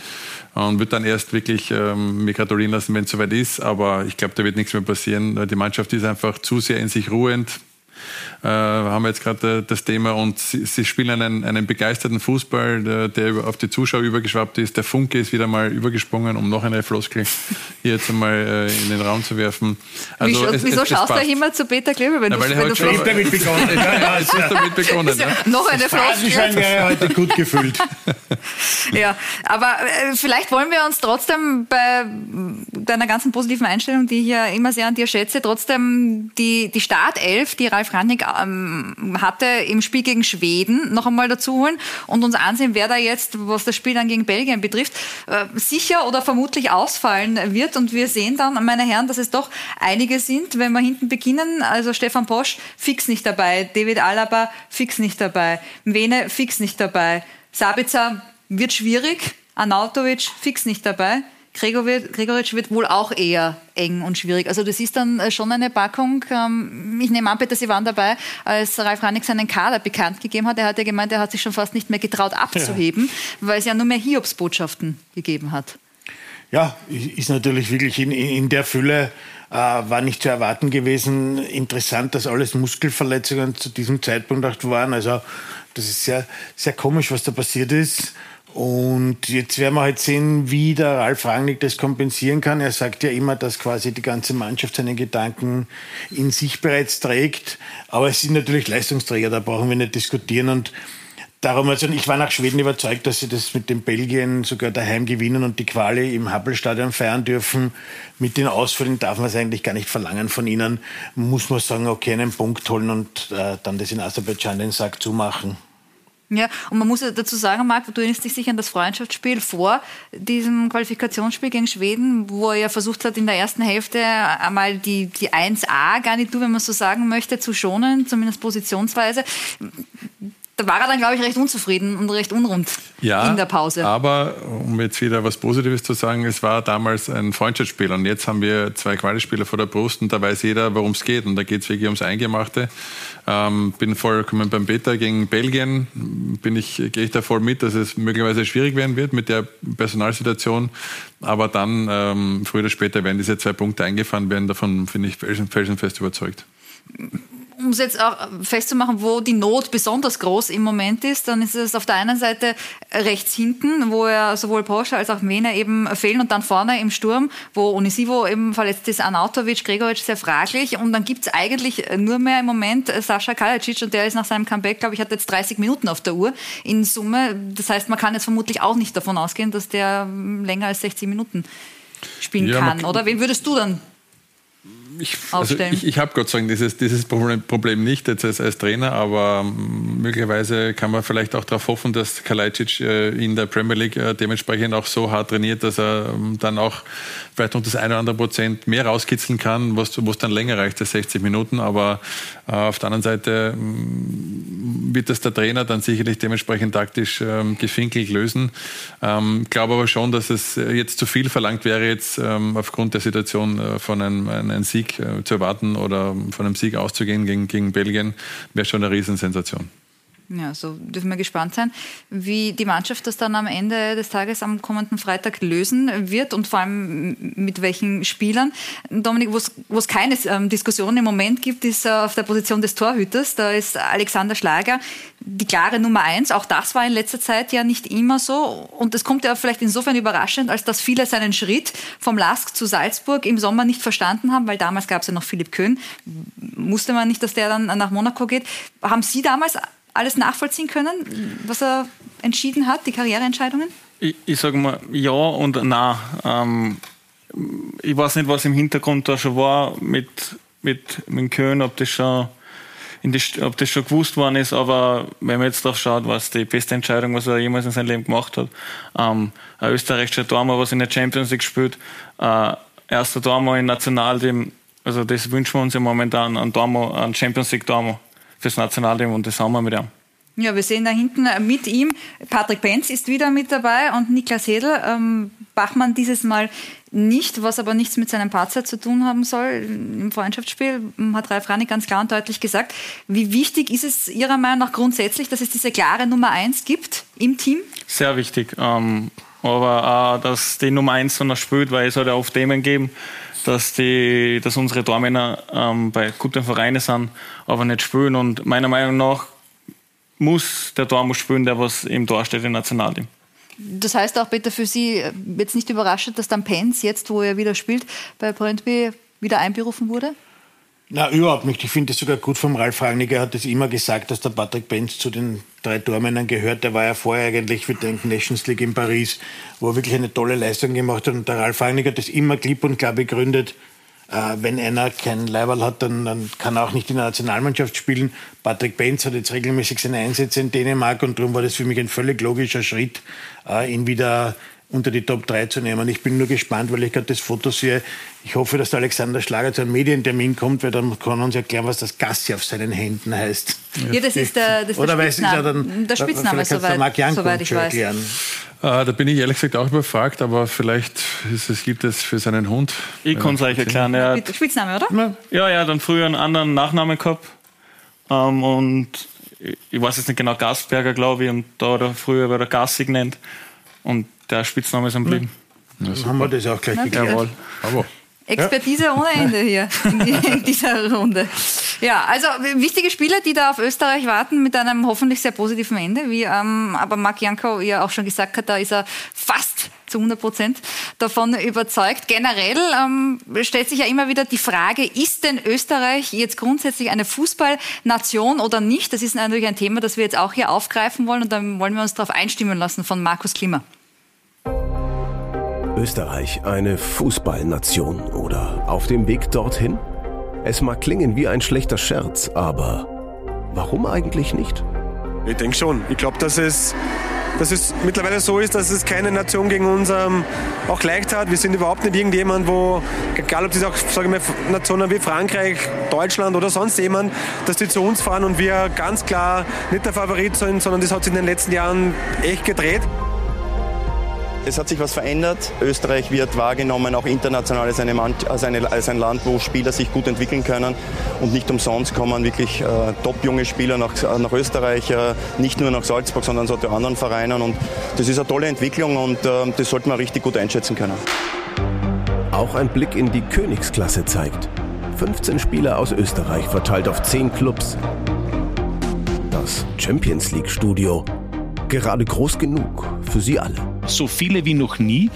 und würde dann erst wirklich ähm, mir gratulieren lassen, wenn es soweit ist. Aber ich glaube, da wird nichts mehr passieren. Die Mannschaft ist einfach zu sehr in sich ruhend äh, haben wir jetzt gerade äh, das Thema und sie, sie, spielen einen, einen begeisterten Fußball, der, der, auf die Zuschauer übergeschwappt ist. Der Funke ist wieder mal übergesprungen, um noch eine Floskel *laughs* hier jetzt einmal äh, in den Raum zu werfen. Also Wie, es, wieso es, schaust du immer zu Peter Klöber, wenn ja, du, wenn du schon damit begonnen *laughs* ja, ja, es ist damit begonnen. Ja. Noch eine Floskel. Das wäre heute gut gefüllt. *laughs* ja, aber äh, vielleicht wollen wir uns trotzdem bei deiner ganzen positiven Einstellung, die ich ja immer sehr an dir schätze, trotzdem die, die Startelf, die Ralf Rangnick ähm, hatte im Spiel gegen Schweden noch einmal dazu holen und uns ansehen, wer da jetzt, was das Spiel dann gegen Belgien betrifft, äh, sicher oder vermutlich ausfallen wird. Und wir sehen dann, meine Herren, dass es doch einige sind, wenn wir hinten beginnen. Also Stefan Posch fix nicht dabei, David Alaba fix nicht dabei, Vene fix nicht dabei, Sabitzer wird schwierig, Arnautovic fix nicht dabei. Gregoritsch wird wohl auch eher eng und schwierig. Also das ist dann äh, schon eine Packung. Ähm, ich nehme an, Peter, Sie waren dabei, als Ralf Rannig seinen Kader bekannt gegeben hat. Er hat ja gemeint, er hat sich schon fast nicht mehr getraut abzuheben, ja. weil es ja nur mehr Hiobsbotschaften gegeben hat. Ja, ist natürlich wirklich in, in der Fülle äh, war nicht zu erwarten gewesen. Interessant, dass alles Muskelverletzungen zu diesem Zeitpunkt waren. Also das ist sehr, sehr komisch, was da passiert ist. Und jetzt werden wir halt sehen, wie der Ralf Rangnick das kompensieren kann. Er sagt ja immer, dass quasi die ganze Mannschaft seine Gedanken in sich bereits trägt. Aber es sind natürlich Leistungsträger, da brauchen wir nicht diskutieren. Und darum, also ich war nach Schweden überzeugt, dass sie das mit den Belgien sogar daheim gewinnen und die Quali im Happelstadion feiern dürfen. Mit den Ausfällen darf man es eigentlich gar nicht verlangen von ihnen. Muss man sagen, okay, einen Punkt holen und äh, dann das in Aserbaidschan den Sack zumachen. Ja, und man muss ja dazu sagen, Marc, du erinnerst dich sicher an das Freundschaftsspiel vor diesem Qualifikationsspiel gegen Schweden, wo er ja versucht hat, in der ersten Hälfte einmal die, die 1A-Garnitur, wenn man so sagen möchte, zu schonen, zumindest positionsweise da war er dann, glaube ich, recht unzufrieden und recht unrund ja, in der Pause. Aber um jetzt wieder was Positives zu sagen, es war damals ein Freundschaftsspiel und jetzt haben wir zwei Qualispieler vor der Brust und da weiß jeder, worum es geht und da geht es wirklich ums Eingemachte. Ähm, bin vollkommen beim Beta gegen Belgien, bin ich, gehe ich da voll mit, dass es möglicherweise schwierig werden wird mit der Personalsituation, aber dann ähm, früher oder später werden diese zwei Punkte eingefahren werden, davon bin ich felsenfest überzeugt um es jetzt auch festzumachen, wo die Not besonders groß im Moment ist, dann ist es auf der einen Seite rechts hinten, wo er sowohl Porsche als auch Mene eben fehlen und dann vorne im Sturm, wo Onisivo eben verletzt ist, Anautovic, Gregoritsch sehr fraglich und dann gibt es eigentlich nur mehr im Moment Sascha Kalacic und der ist nach seinem Comeback, glaube ich, hat jetzt 30 Minuten auf der Uhr in Summe. Das heißt, man kann jetzt vermutlich auch nicht davon ausgehen, dass der länger als 60 Minuten spielen ja, kann, oder? Wen würdest du dann ich, also ich, ich habe Gott sei Dank dieses, dieses Problem nicht jetzt als, als Trainer, aber möglicherweise kann man vielleicht auch darauf hoffen, dass Kalajdzic äh, in der Premier League äh, dementsprechend auch so hart trainiert, dass er ähm, dann auch vielleicht noch das eine oder andere Prozent mehr rauskitzeln kann, was, was dann länger reicht als 60 Minuten. Aber äh, auf der anderen Seite ähm, wird das der Trainer dann sicherlich dementsprechend taktisch ähm, gefinkelt lösen. Ähm, glaube aber schon, dass es jetzt zu viel verlangt wäre, jetzt ähm, aufgrund der Situation äh, von einem, einem Sieg Sieg äh, zu erwarten oder von einem Sieg auszugehen gegen, gegen Belgien, wäre schon eine Riesensensation. Ja, so dürfen wir gespannt sein, wie die Mannschaft das dann am Ende des Tages am kommenden Freitag lösen wird und vor allem mit welchen Spielern. Dominik, wo es keine ähm, Diskussion im Moment gibt, ist äh, auf der Position des Torhüters. Da ist Alexander Schlager die klare Nummer eins. Auch das war in letzter Zeit ja nicht immer so. Und es kommt ja vielleicht insofern überraschend, als dass viele seinen Schritt vom Lask zu Salzburg im Sommer nicht verstanden haben, weil damals gab es ja noch Philipp Köhn. Musste man nicht, dass der dann nach Monaco geht. Haben Sie damals alles nachvollziehen können, was er entschieden hat, die Karriereentscheidungen? Ich, ich sage mal ja und nein. Ähm, ich weiß nicht, was im Hintergrund da schon war mit, mit, mit Köln, ob das schon die, ob das schon gewusst worden ist, aber wenn man jetzt drauf schaut, was die beste Entscheidung, was er jemals in seinem Leben gemacht hat. Ähm, ein österreichischer Tormann, was in der Champions League spielt, äh, erster Tormann im Nationalteam, also das wünschen wir uns ja momentan, ein, Tormann, ein Champions League Tormann fürs Nationalteam und das haben wir mit ihm. Ja, wir sehen da hinten mit ihm, Patrick Benz ist wieder mit dabei und Niklas Hedl. Ähm, Bachmann dieses Mal nicht, was aber nichts mit seinem Patzer zu tun haben soll. Im Freundschaftsspiel hat Ralf Rani ganz klar und deutlich gesagt. Wie wichtig ist es Ihrer Meinung nach grundsätzlich, dass es diese klare Nummer eins gibt im Team? Sehr wichtig. Ähm, aber auch, dass die Nummer eins dann noch spielt, weil es ja oft Themen gegeben, dass, die, dass unsere Tormänner ähm, bei guten Vereinen sind, aber nicht spielen. Und meiner Meinung nach muss der Tor muss spielen, der was im Tor steht im Nationalteam. Das heißt auch bitte für Sie jetzt nicht überrascht, dass dann Pence jetzt, wo er wieder spielt, bei Brøndby wieder einberufen wurde? Na, überhaupt nicht. Ich finde es sogar gut vom Ralf Rangnick. Er hat es immer gesagt, dass der Patrick Benz zu den drei Tormännern gehört. Der war ja vorher eigentlich für den Nations League in Paris, wo er wirklich eine tolle Leistung gemacht hat. Und der Ralf Rangnick hat das immer klipp und klar begründet. Äh, wenn einer kein Leiberl hat, dann, dann, kann er auch nicht in der Nationalmannschaft spielen. Patrick Benz hat jetzt regelmäßig seine Einsätze in Dänemark und darum war das für mich ein völlig logischer Schritt, äh, ihn wieder unter die Top 3 zu nehmen. Ich bin nur gespannt, weil ich gerade das Foto sehe. Ich hoffe, dass der Alexander Schlager zu einem Medientermin kommt, weil dann kann er uns erklären, was das Gassi auf seinen Händen heißt. Ja, das ist der, das Oder der weiß ja dann, der Spitzname, soweit, Marc soweit ich weiß. Erklären. Äh, da bin ich ehrlich gesagt auch überfragt, aber vielleicht ist es, gibt es für seinen Hund. Ich kann es euch erklären. Er hat, Spitzname, oder? Ja, hat dann früher einen anderen Nachnamen gehabt. Ähm, und ich weiß jetzt nicht genau, Gastberger, glaube ich, und da hat er früher war er Gassi genannt. Und der Spitzname ist am Blieben. Ja, dann haben wir das auch gleich geklärt. Jawohl. Aber. Expertise ja. ohne Ende hier in dieser Runde. Ja, also wichtige Spieler, die da auf Österreich warten mit einem hoffentlich sehr positiven Ende, wie ähm, aber Marc Janko ja auch schon gesagt hat, da ist er fast zu 100 Prozent davon überzeugt. Generell ähm, stellt sich ja immer wieder die Frage, ist denn Österreich jetzt grundsätzlich eine Fußballnation oder nicht? Das ist natürlich ein Thema, das wir jetzt auch hier aufgreifen wollen und dann wollen wir uns darauf einstimmen lassen von Markus Klima. Österreich eine Fußballnation oder auf dem Weg dorthin? Es mag klingen wie ein schlechter Scherz, aber warum eigentlich nicht? Ich denke schon. Ich glaube, dass es, dass es mittlerweile so ist, dass es keine Nation gegen uns ähm, auch leicht hat. Wir sind überhaupt nicht irgendjemand, wo, egal ob das auch ich mal, Nationen wie Frankreich, Deutschland oder sonst jemand, dass die zu uns fahren und wir ganz klar nicht der Favorit sind, sondern das hat sich in den letzten Jahren echt gedreht. Es hat sich was verändert. Österreich wird wahrgenommen, auch international als, eine, als, eine, als ein Land, wo Spieler sich gut entwickeln können. Und nicht umsonst kommen wirklich äh, top junge Spieler nach, nach Österreich, äh, nicht nur nach Salzburg, sondern zu anderen Vereinen. Und das ist eine tolle Entwicklung und äh, das sollte man richtig gut einschätzen können. Auch ein Blick in die Königsklasse zeigt. 15 Spieler aus Österreich verteilt auf 10 Clubs. Das Champions League Studio gerade groß genug für sie alle. So viele wie noch nie.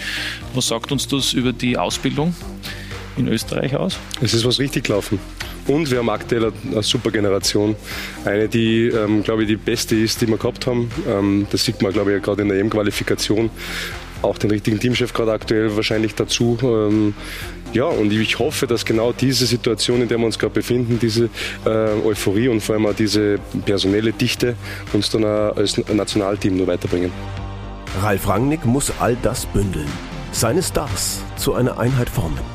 Was sagt uns das über die Ausbildung in Österreich aus? Es ist was richtig gelaufen. Und wir haben aktuell eine super Generation. Eine, die, ähm, glaube ich, die beste ist, die wir gehabt haben. Ähm, das sieht man, glaube ich, gerade in der EM-Qualifikation. Auch den richtigen Teamchef gerade aktuell wahrscheinlich dazu. Ähm, ja, und ich hoffe, dass genau diese Situation, in der wir uns gerade befinden, diese äh, Euphorie und vor allem auch diese personelle Dichte uns dann als Nationalteam nur weiterbringen. Ralf Rangnick muss all das bündeln, seine Stars zu einer Einheit formen.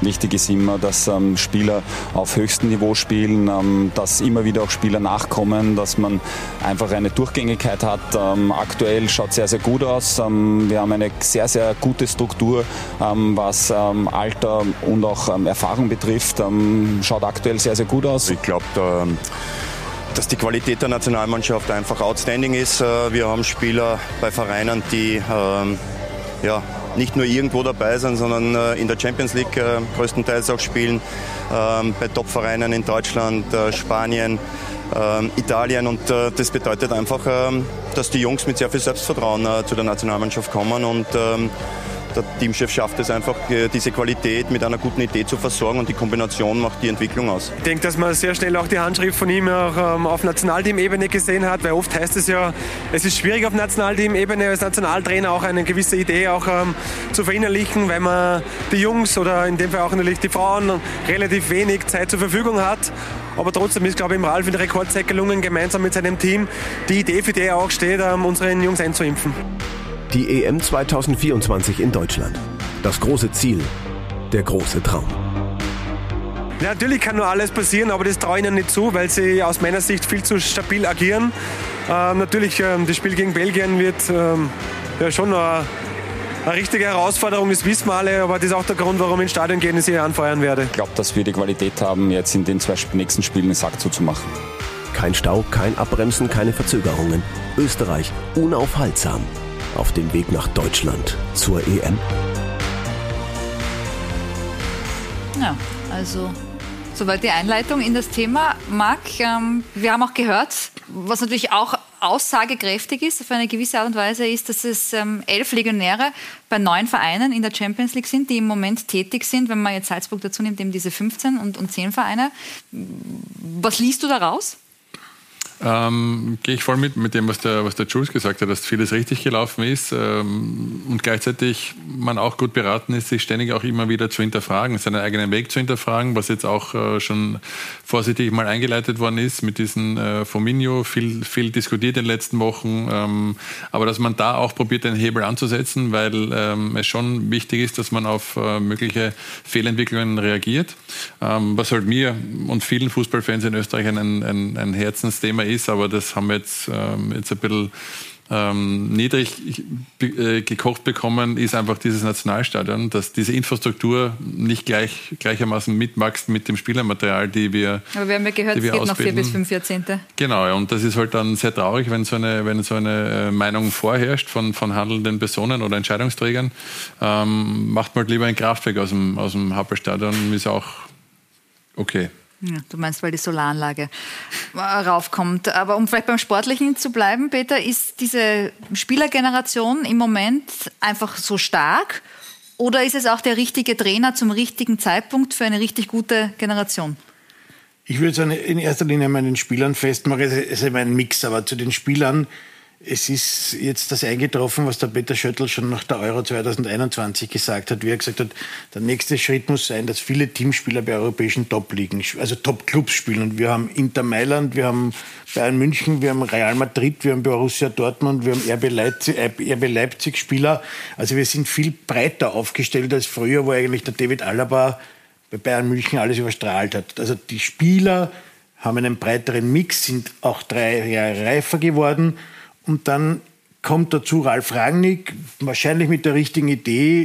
Wichtig ist immer, dass ähm, Spieler auf höchstem Niveau spielen, ähm, dass immer wieder auch Spieler nachkommen, dass man einfach eine Durchgängigkeit hat. Ähm, aktuell schaut sehr, sehr gut aus. Ähm, wir haben eine sehr, sehr gute Struktur, ähm, was ähm, Alter und auch Erfahrung betrifft. schaut aktuell sehr, sehr gut aus. Ich glaube, da dass die Qualität der Nationalmannschaft einfach outstanding ist. Äh, wir haben Spieler bei Vereinen, die ja, nicht nur irgendwo dabei sind, sondern äh, in der Champions League äh, größtenteils auch spielen, ähm, bei Topvereinen in Deutschland, äh, Spanien, ähm, Italien. Und das bedeutet einfach, ähm, dass die Jungs mit sehr viel Selbstvertrauen zu der Nationalmannschaft kommen und der Teamchef schafft es einfach, äh, diese Qualität mit einer guten Idee zu versorgen und die Kombination macht die Entwicklung aus. Ich denke, dass man sehr schnell auch die Handschrift von ihm auch ähm, auf Nationalteam-Ebene gesehen hat, weil oft heißt es ja, es ist schwierig auf Nationalteam-Ebene als Nationaltrainer auch eine gewisse Idee auch ähm, zu verinnerlichen, weil man die Jungs oder in dem Fall auch natürlich die Frauen relativ wenig Zeit zur Verfügung hat. Aber trotzdem ist, glaube ich, im Ralf in der Rekordzeit gelungen, gemeinsam mit seinem Team die Idee, für die er auch steht, ähm, unseren Jungs einzuimpfen. Die EM 2024 in Deutschland. Das große Ziel, der große Traum. Natürlich kann nur alles passieren, aber das traue ich ihnen nicht zu, weil sie aus meiner Sicht viel zu stabil agieren. Ähm, natürlich, ähm, das Spiel gegen Belgien wird ähm, ja, schon eine, eine richtige Herausforderung, das wissen wir alle, aber das ist auch der Grund, warum ich ins Stadion gehen und sie anfeuern werde. Ich glaube, dass wir die Qualität haben, jetzt in den zwei nächsten Spielen den Sack zuzumachen. Kein Stau, kein Abbremsen, keine Verzögerungen. Österreich unaufhaltsam auf dem Weg nach Deutschland zur EM. Ja, also soweit die Einleitung in das Thema. Marc, ähm, wir haben auch gehört, was natürlich auch aussagekräftig ist auf eine gewisse Art und Weise, ist, dass es ähm, elf Legionäre bei neun Vereinen in der Champions League sind, die im Moment tätig sind. Wenn man jetzt Salzburg dazu nimmt, eben diese 15 und, und 10 Vereine. Was liest du daraus? Ähm, Gehe ich voll mit, mit dem, was der, was der Jules gesagt hat, dass vieles richtig gelaufen ist ähm, und gleichzeitig man auch gut beraten ist, sich ständig auch immer wieder zu hinterfragen, seinen eigenen Weg zu hinterfragen, was jetzt auch äh, schon vorsichtig mal eingeleitet worden ist mit diesem äh, Fominio, viel, viel diskutiert in den letzten Wochen, ähm, aber dass man da auch probiert, den Hebel anzusetzen, weil ähm, es schon wichtig ist, dass man auf äh, mögliche Fehlentwicklungen reagiert, ähm, was halt mir und vielen Fußballfans in Österreich ein, ein, ein Herzensthema ist, aber das haben wir jetzt, ähm, jetzt ein bisschen ähm, niedrig äh, gekocht bekommen, ist einfach dieses Nationalstadion, dass diese Infrastruktur nicht gleich, gleichermaßen mitwächst mit dem Spielermaterial, die wir Aber wir haben ja gehört, es geht ausbilden. noch vier bis fünf Jahrzehnte. Genau, und das ist halt dann sehr traurig, wenn so eine, wenn so eine äh, Meinung vorherrscht von, von handelnden Personen oder Entscheidungsträgern. Ähm, macht man halt lieber ein Kraftwerk aus dem, aus dem Happelstadion, ist auch okay. Ja, du meinst, weil die Solaranlage raufkommt. Aber um vielleicht beim Sportlichen zu bleiben, Peter, ist diese Spielergeneration im Moment einfach so stark? Oder ist es auch der richtige Trainer zum richtigen Zeitpunkt für eine richtig gute Generation? Ich würde es in erster Linie an den Spielern festmachen. Es ist immer ein Mix, aber zu den Spielern es ist jetzt das eingetroffen, was der Peter Schöttl schon nach der Euro 2021 gesagt hat, wie er gesagt hat, der nächste Schritt muss sein, dass viele Teamspieler bei europäischen Top-Ligen, also Top-Clubs spielen. Und wir haben Inter Mailand, wir haben Bayern München, wir haben Real Madrid, wir haben Borussia Dortmund, wir haben RB Leipzig, RB Leipzig Spieler. Also wir sind viel breiter aufgestellt als früher, wo eigentlich der David Alaba bei Bayern München alles überstrahlt hat. Also die Spieler haben einen breiteren Mix, sind auch drei Jahre reifer geworden und dann kommt dazu Ralf Rangnick, wahrscheinlich mit der richtigen Idee.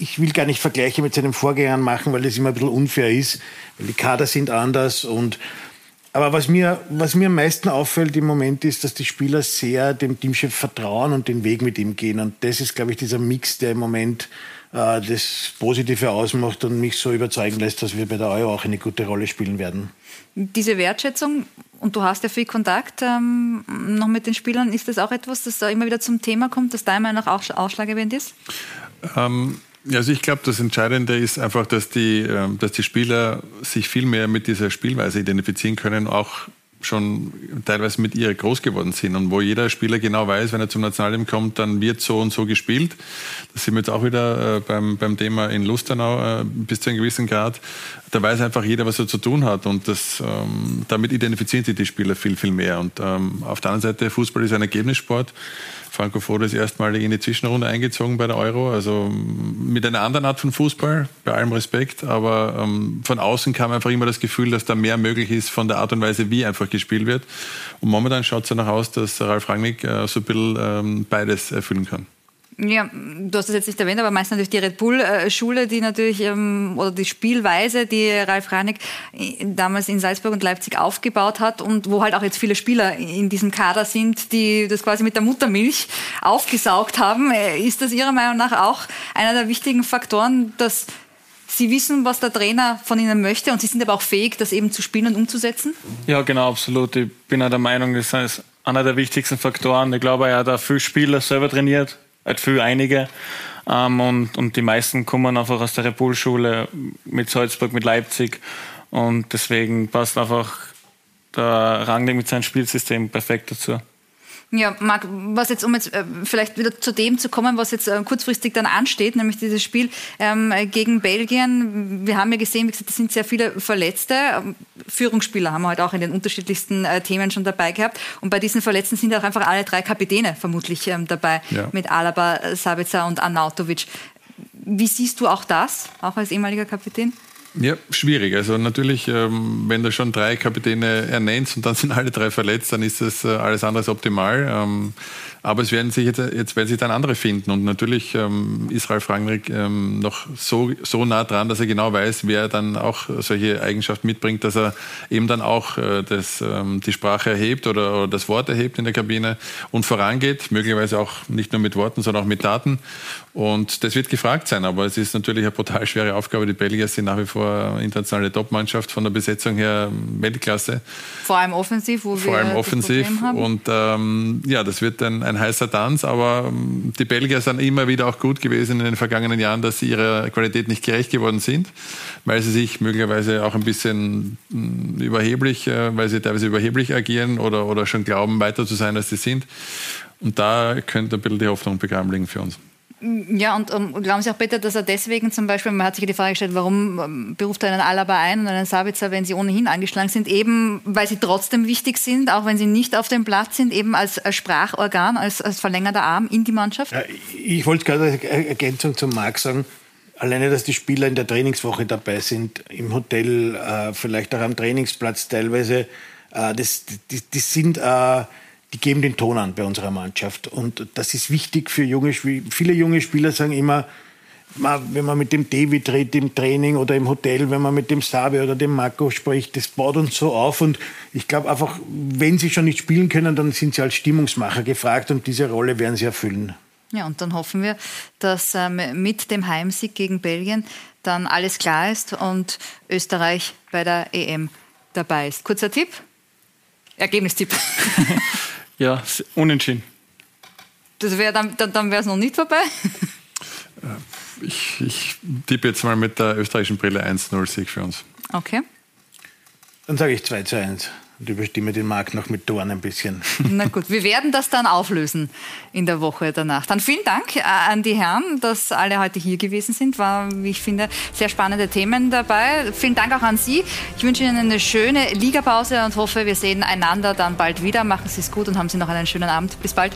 Ich will gar nicht Vergleiche mit seinen Vorgängern machen, weil das immer ein bisschen unfair ist, weil die Kader sind anders und aber was mir, was mir am meisten auffällt im Moment ist, dass die Spieler sehr dem Teamchef vertrauen und den Weg mit ihm gehen. Und das ist, glaube ich, dieser Mix, der im Moment äh, das Positive ausmacht und mich so überzeugen lässt, dass wir bei der Euro auch eine gute Rolle spielen werden. Diese Wertschätzung, und du hast ja viel Kontakt ähm, noch mit den Spielern, ist das auch etwas, das da immer wieder zum Thema kommt, das da immer noch ausschlaggebend ist? Ähm, also ich glaube, das Entscheidende ist einfach, dass die, ähm, dass die Spieler sich viel mehr mit dieser Spielweise identifizieren können, auch schon teilweise mit ihr groß geworden sind und wo jeder Spieler genau weiß, wenn er zum Nationalteam kommt, dann wird so und so gespielt. Das sind wir jetzt auch wieder äh, beim, beim Thema in Lustenau äh, bis zu einem gewissen Grad. Da weiß einfach jeder, was er zu tun hat und das, ähm, damit identifizieren sich die Spieler viel, viel mehr. Und ähm, auf der anderen Seite, Fußball ist ein Ergebnissport. Franco Foda ist erstmalig in die Zwischenrunde eingezogen bei der Euro, also mit einer anderen Art von Fußball, bei allem Respekt, aber ähm, von außen kam einfach immer das Gefühl, dass da mehr möglich ist von der Art und Weise, wie einfach gespielt wird. Und momentan schaut es danach aus, dass Ralf Rangnick äh, so ein bisschen ähm, beides erfüllen kann. Ja, du hast es jetzt nicht erwähnt, aber meist natürlich die Red Bull-Schule, die natürlich, ähm, oder die Spielweise, die Ralf Rangnick äh, damals in Salzburg und Leipzig aufgebaut hat und wo halt auch jetzt viele Spieler in diesem Kader sind, die das quasi mit der Muttermilch aufgesaugt haben. Äh, ist das Ihrer Meinung nach auch einer der wichtigen Faktoren, dass Sie wissen, was der Trainer von Ihnen möchte und Sie sind aber auch fähig, das eben zu spielen und umzusetzen? Ja, genau, absolut. Ich bin auch der Meinung, das ist einer der wichtigsten Faktoren. Ich glaube, er hat auch viele Spieler selber trainiert, halt viel einige. Ähm, und, und die meisten kommen einfach aus der Repulschule mit Salzburg, mit Leipzig. Und deswegen passt einfach der Rangnick mit seinem Spielsystem perfekt dazu. Ja, Marc, was jetzt, um jetzt äh, vielleicht wieder zu dem zu kommen, was jetzt äh, kurzfristig dann ansteht, nämlich dieses Spiel ähm, gegen Belgien. Wir haben ja gesehen, wie gesagt, es sind sehr viele Verletzte. Ähm, Führungsspieler haben wir halt auch in den unterschiedlichsten äh, Themen schon dabei gehabt. Und bei diesen Verletzten sind auch einfach alle drei Kapitäne vermutlich ähm, dabei, ja. mit Alaba, Sabitzer und Arnautovic. Wie siehst du auch das, auch als ehemaliger Kapitän? Ja, schwierig. Also natürlich, ähm, wenn du schon drei Kapitäne ernennst und dann sind alle drei verletzt, dann ist das äh, alles andere als optimal. Ähm, aber es werden sich jetzt, jetzt werden sich dann andere finden. Und natürlich ähm, ist Ralf Rangnick noch so, so nah dran, dass er genau weiß, wer dann auch solche Eigenschaften mitbringt, dass er eben dann auch äh, das, die Sprache erhebt oder, oder das Wort erhebt in der Kabine und vorangeht, möglicherweise auch nicht nur mit Worten, sondern auch mit Daten. Und das wird gefragt sein, aber es ist natürlich eine brutal schwere Aufgabe. Die Belgier sind nach wie vor internationale Topmannschaft von der Besetzung her Weltklasse. Vor allem offensiv, wo Vor wir allem offensiv. Und ähm, ja, das wird ein, ein heißer Tanz, aber ähm, die Belgier sind immer wieder auch gut gewesen in den vergangenen Jahren, dass sie ihrer Qualität nicht gerecht geworden sind, weil sie sich möglicherweise auch ein bisschen mh, überheblich, äh, weil sie teilweise überheblich agieren oder, oder schon glauben, weiter zu sein, als sie sind. Und da könnte ein bisschen die Hoffnung begraben liegen für uns. Ja, und um, glauben Sie auch bitte, dass er deswegen zum Beispiel, man hat sich die Frage gestellt, warum ähm, beruft er einen Alaba ein und einen Sabitzer, wenn sie ohnehin angeschlagen sind, eben weil sie trotzdem wichtig sind, auch wenn sie nicht auf dem Platz sind, eben als, als Sprachorgan, als, als verlängerter Arm in die Mannschaft? Ja, ich wollte gerade als Ergänzung zum Marc sagen, alleine, dass die Spieler in der Trainingswoche dabei sind, im Hotel, äh, vielleicht auch am Trainingsplatz teilweise, äh, das, die, die sind... Äh, die geben den Ton an bei unserer Mannschaft. Und das ist wichtig für junge Spieler. Viele junge Spieler sagen immer, wenn man mit dem David redet im Training oder im Hotel, wenn man mit dem Sabe oder dem Marco spricht, das baut uns so auf. Und ich glaube einfach, wenn sie schon nicht spielen können, dann sind sie als Stimmungsmacher gefragt und diese Rolle werden sie erfüllen. Ja, und dann hoffen wir, dass ähm, mit dem Heimsieg gegen Belgien dann alles klar ist und Österreich bei der EM dabei ist. Kurzer Tipp? Ergebnistipp. *laughs* Ja, unentschieden. Das wär dann dann, wäre es noch nicht vorbei. Ich, ich tippe jetzt mal mit der österreichischen Brille 1-0-Sieg für uns. Okay. Dann sage ich 2 zu 1 und überstimme den Markt noch mit Toren ein bisschen. *laughs* Na gut, wir werden das dann auflösen in der Woche danach. Dann vielen Dank äh, an die Herren, dass alle heute hier gewesen sind. War, wie ich finde, sehr spannende Themen dabei. Vielen Dank auch an Sie. Ich wünsche Ihnen eine schöne Ligapause und hoffe, wir sehen einander dann bald wieder. Machen Sie es gut und haben Sie noch einen schönen Abend. Bis bald.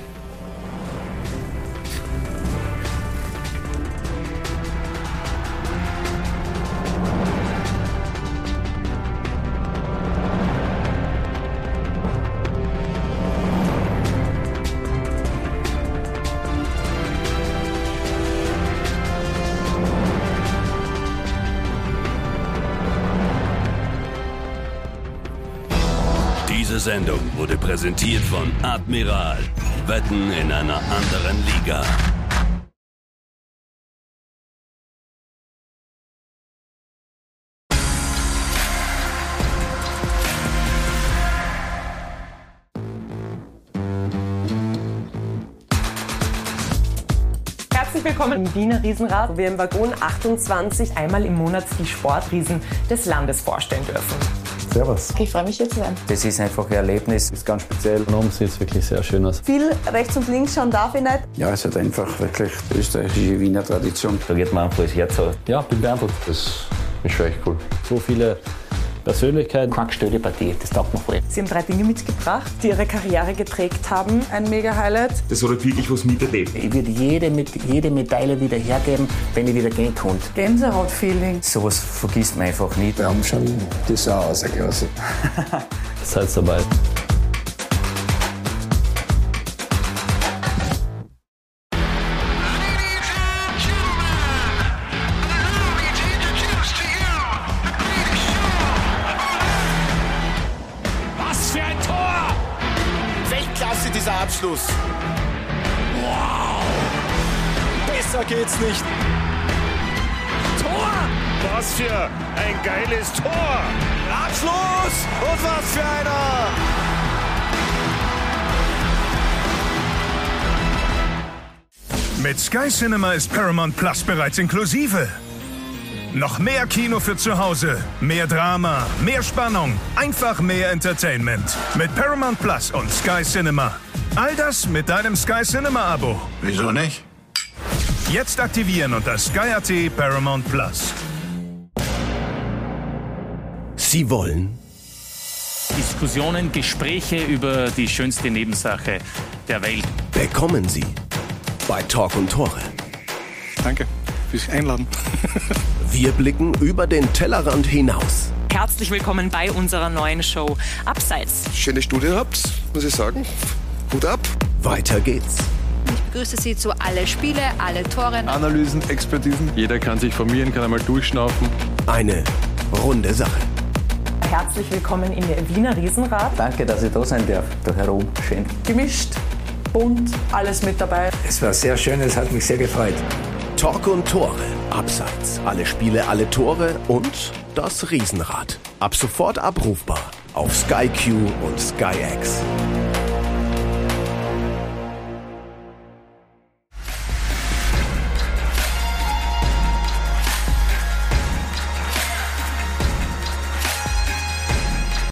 Präsentiert von Admiral. Wetten in einer anderen Liga. Herzlich willkommen im Wiener Riesenrad, wo wir im Waggon 28 einmal im Monat die Sportriesen des Landes vorstellen dürfen. Servus. Ich freue mich hier zu sein. Das ist einfach ein Erlebnis, ist ganz speziell. Und oben sieht es wirklich sehr schön aus. Viel rechts und links schauen darf ich nicht. Ja, es hat einfach wirklich österreichische Wiener Tradition. Da geht man einfach das Herz auf. Ja, bin beeindruckt. Das ist schon echt cool. So viele Persönlichkeiten. Quackstelle Partie, das taugt mir voll. Sie haben drei Dinge mitgebracht, die ihre Karriere geprägt haben. Ein Mega-Highlight. Das hat wirklich was miterlebt. Ich würde jede, jede Medaille wieder hergeben, wenn ich wieder gehen konnte. Gänsehaut-Feeling. Sowas vergisst man einfach nicht. Wir haben schon die Sau rausgelassen. Seid dabei. Sky Cinema ist Paramount Plus bereits inklusive. Noch mehr Kino für zu Hause, mehr Drama, mehr Spannung, einfach mehr Entertainment. Mit Paramount Plus und Sky Cinema. All das mit deinem Sky Cinema Abo. Wieso nicht? Jetzt aktivieren unter Sky.at Paramount Plus. Sie wollen Diskussionen, Gespräche über die schönste Nebensache der Welt. bekommen Sie bei Talk und Tore. Danke. dich einladen. *laughs* Wir blicken über den Tellerrand hinaus. Herzlich willkommen bei unserer neuen Show Abseits. Schöne Studie habt, muss ich sagen. Hut ab. Weiter geht's. Ich begrüße Sie zu alle Spiele, alle Tore. Analysen, Expertisen. Jeder kann sich formieren, kann einmal durchschnaufen. Eine runde Sache. Herzlich willkommen in der Wiener Riesenrad. Danke, dass ich da sein darf. Da herum. Schön. Gemischt, bunt, alles mit dabei. Es war sehr schön, es hat mich sehr gefreut. Talk und Tore. Abseits. Alle Spiele, alle Tore und das Riesenrad. Ab sofort abrufbar auf Sky Q und Sky X.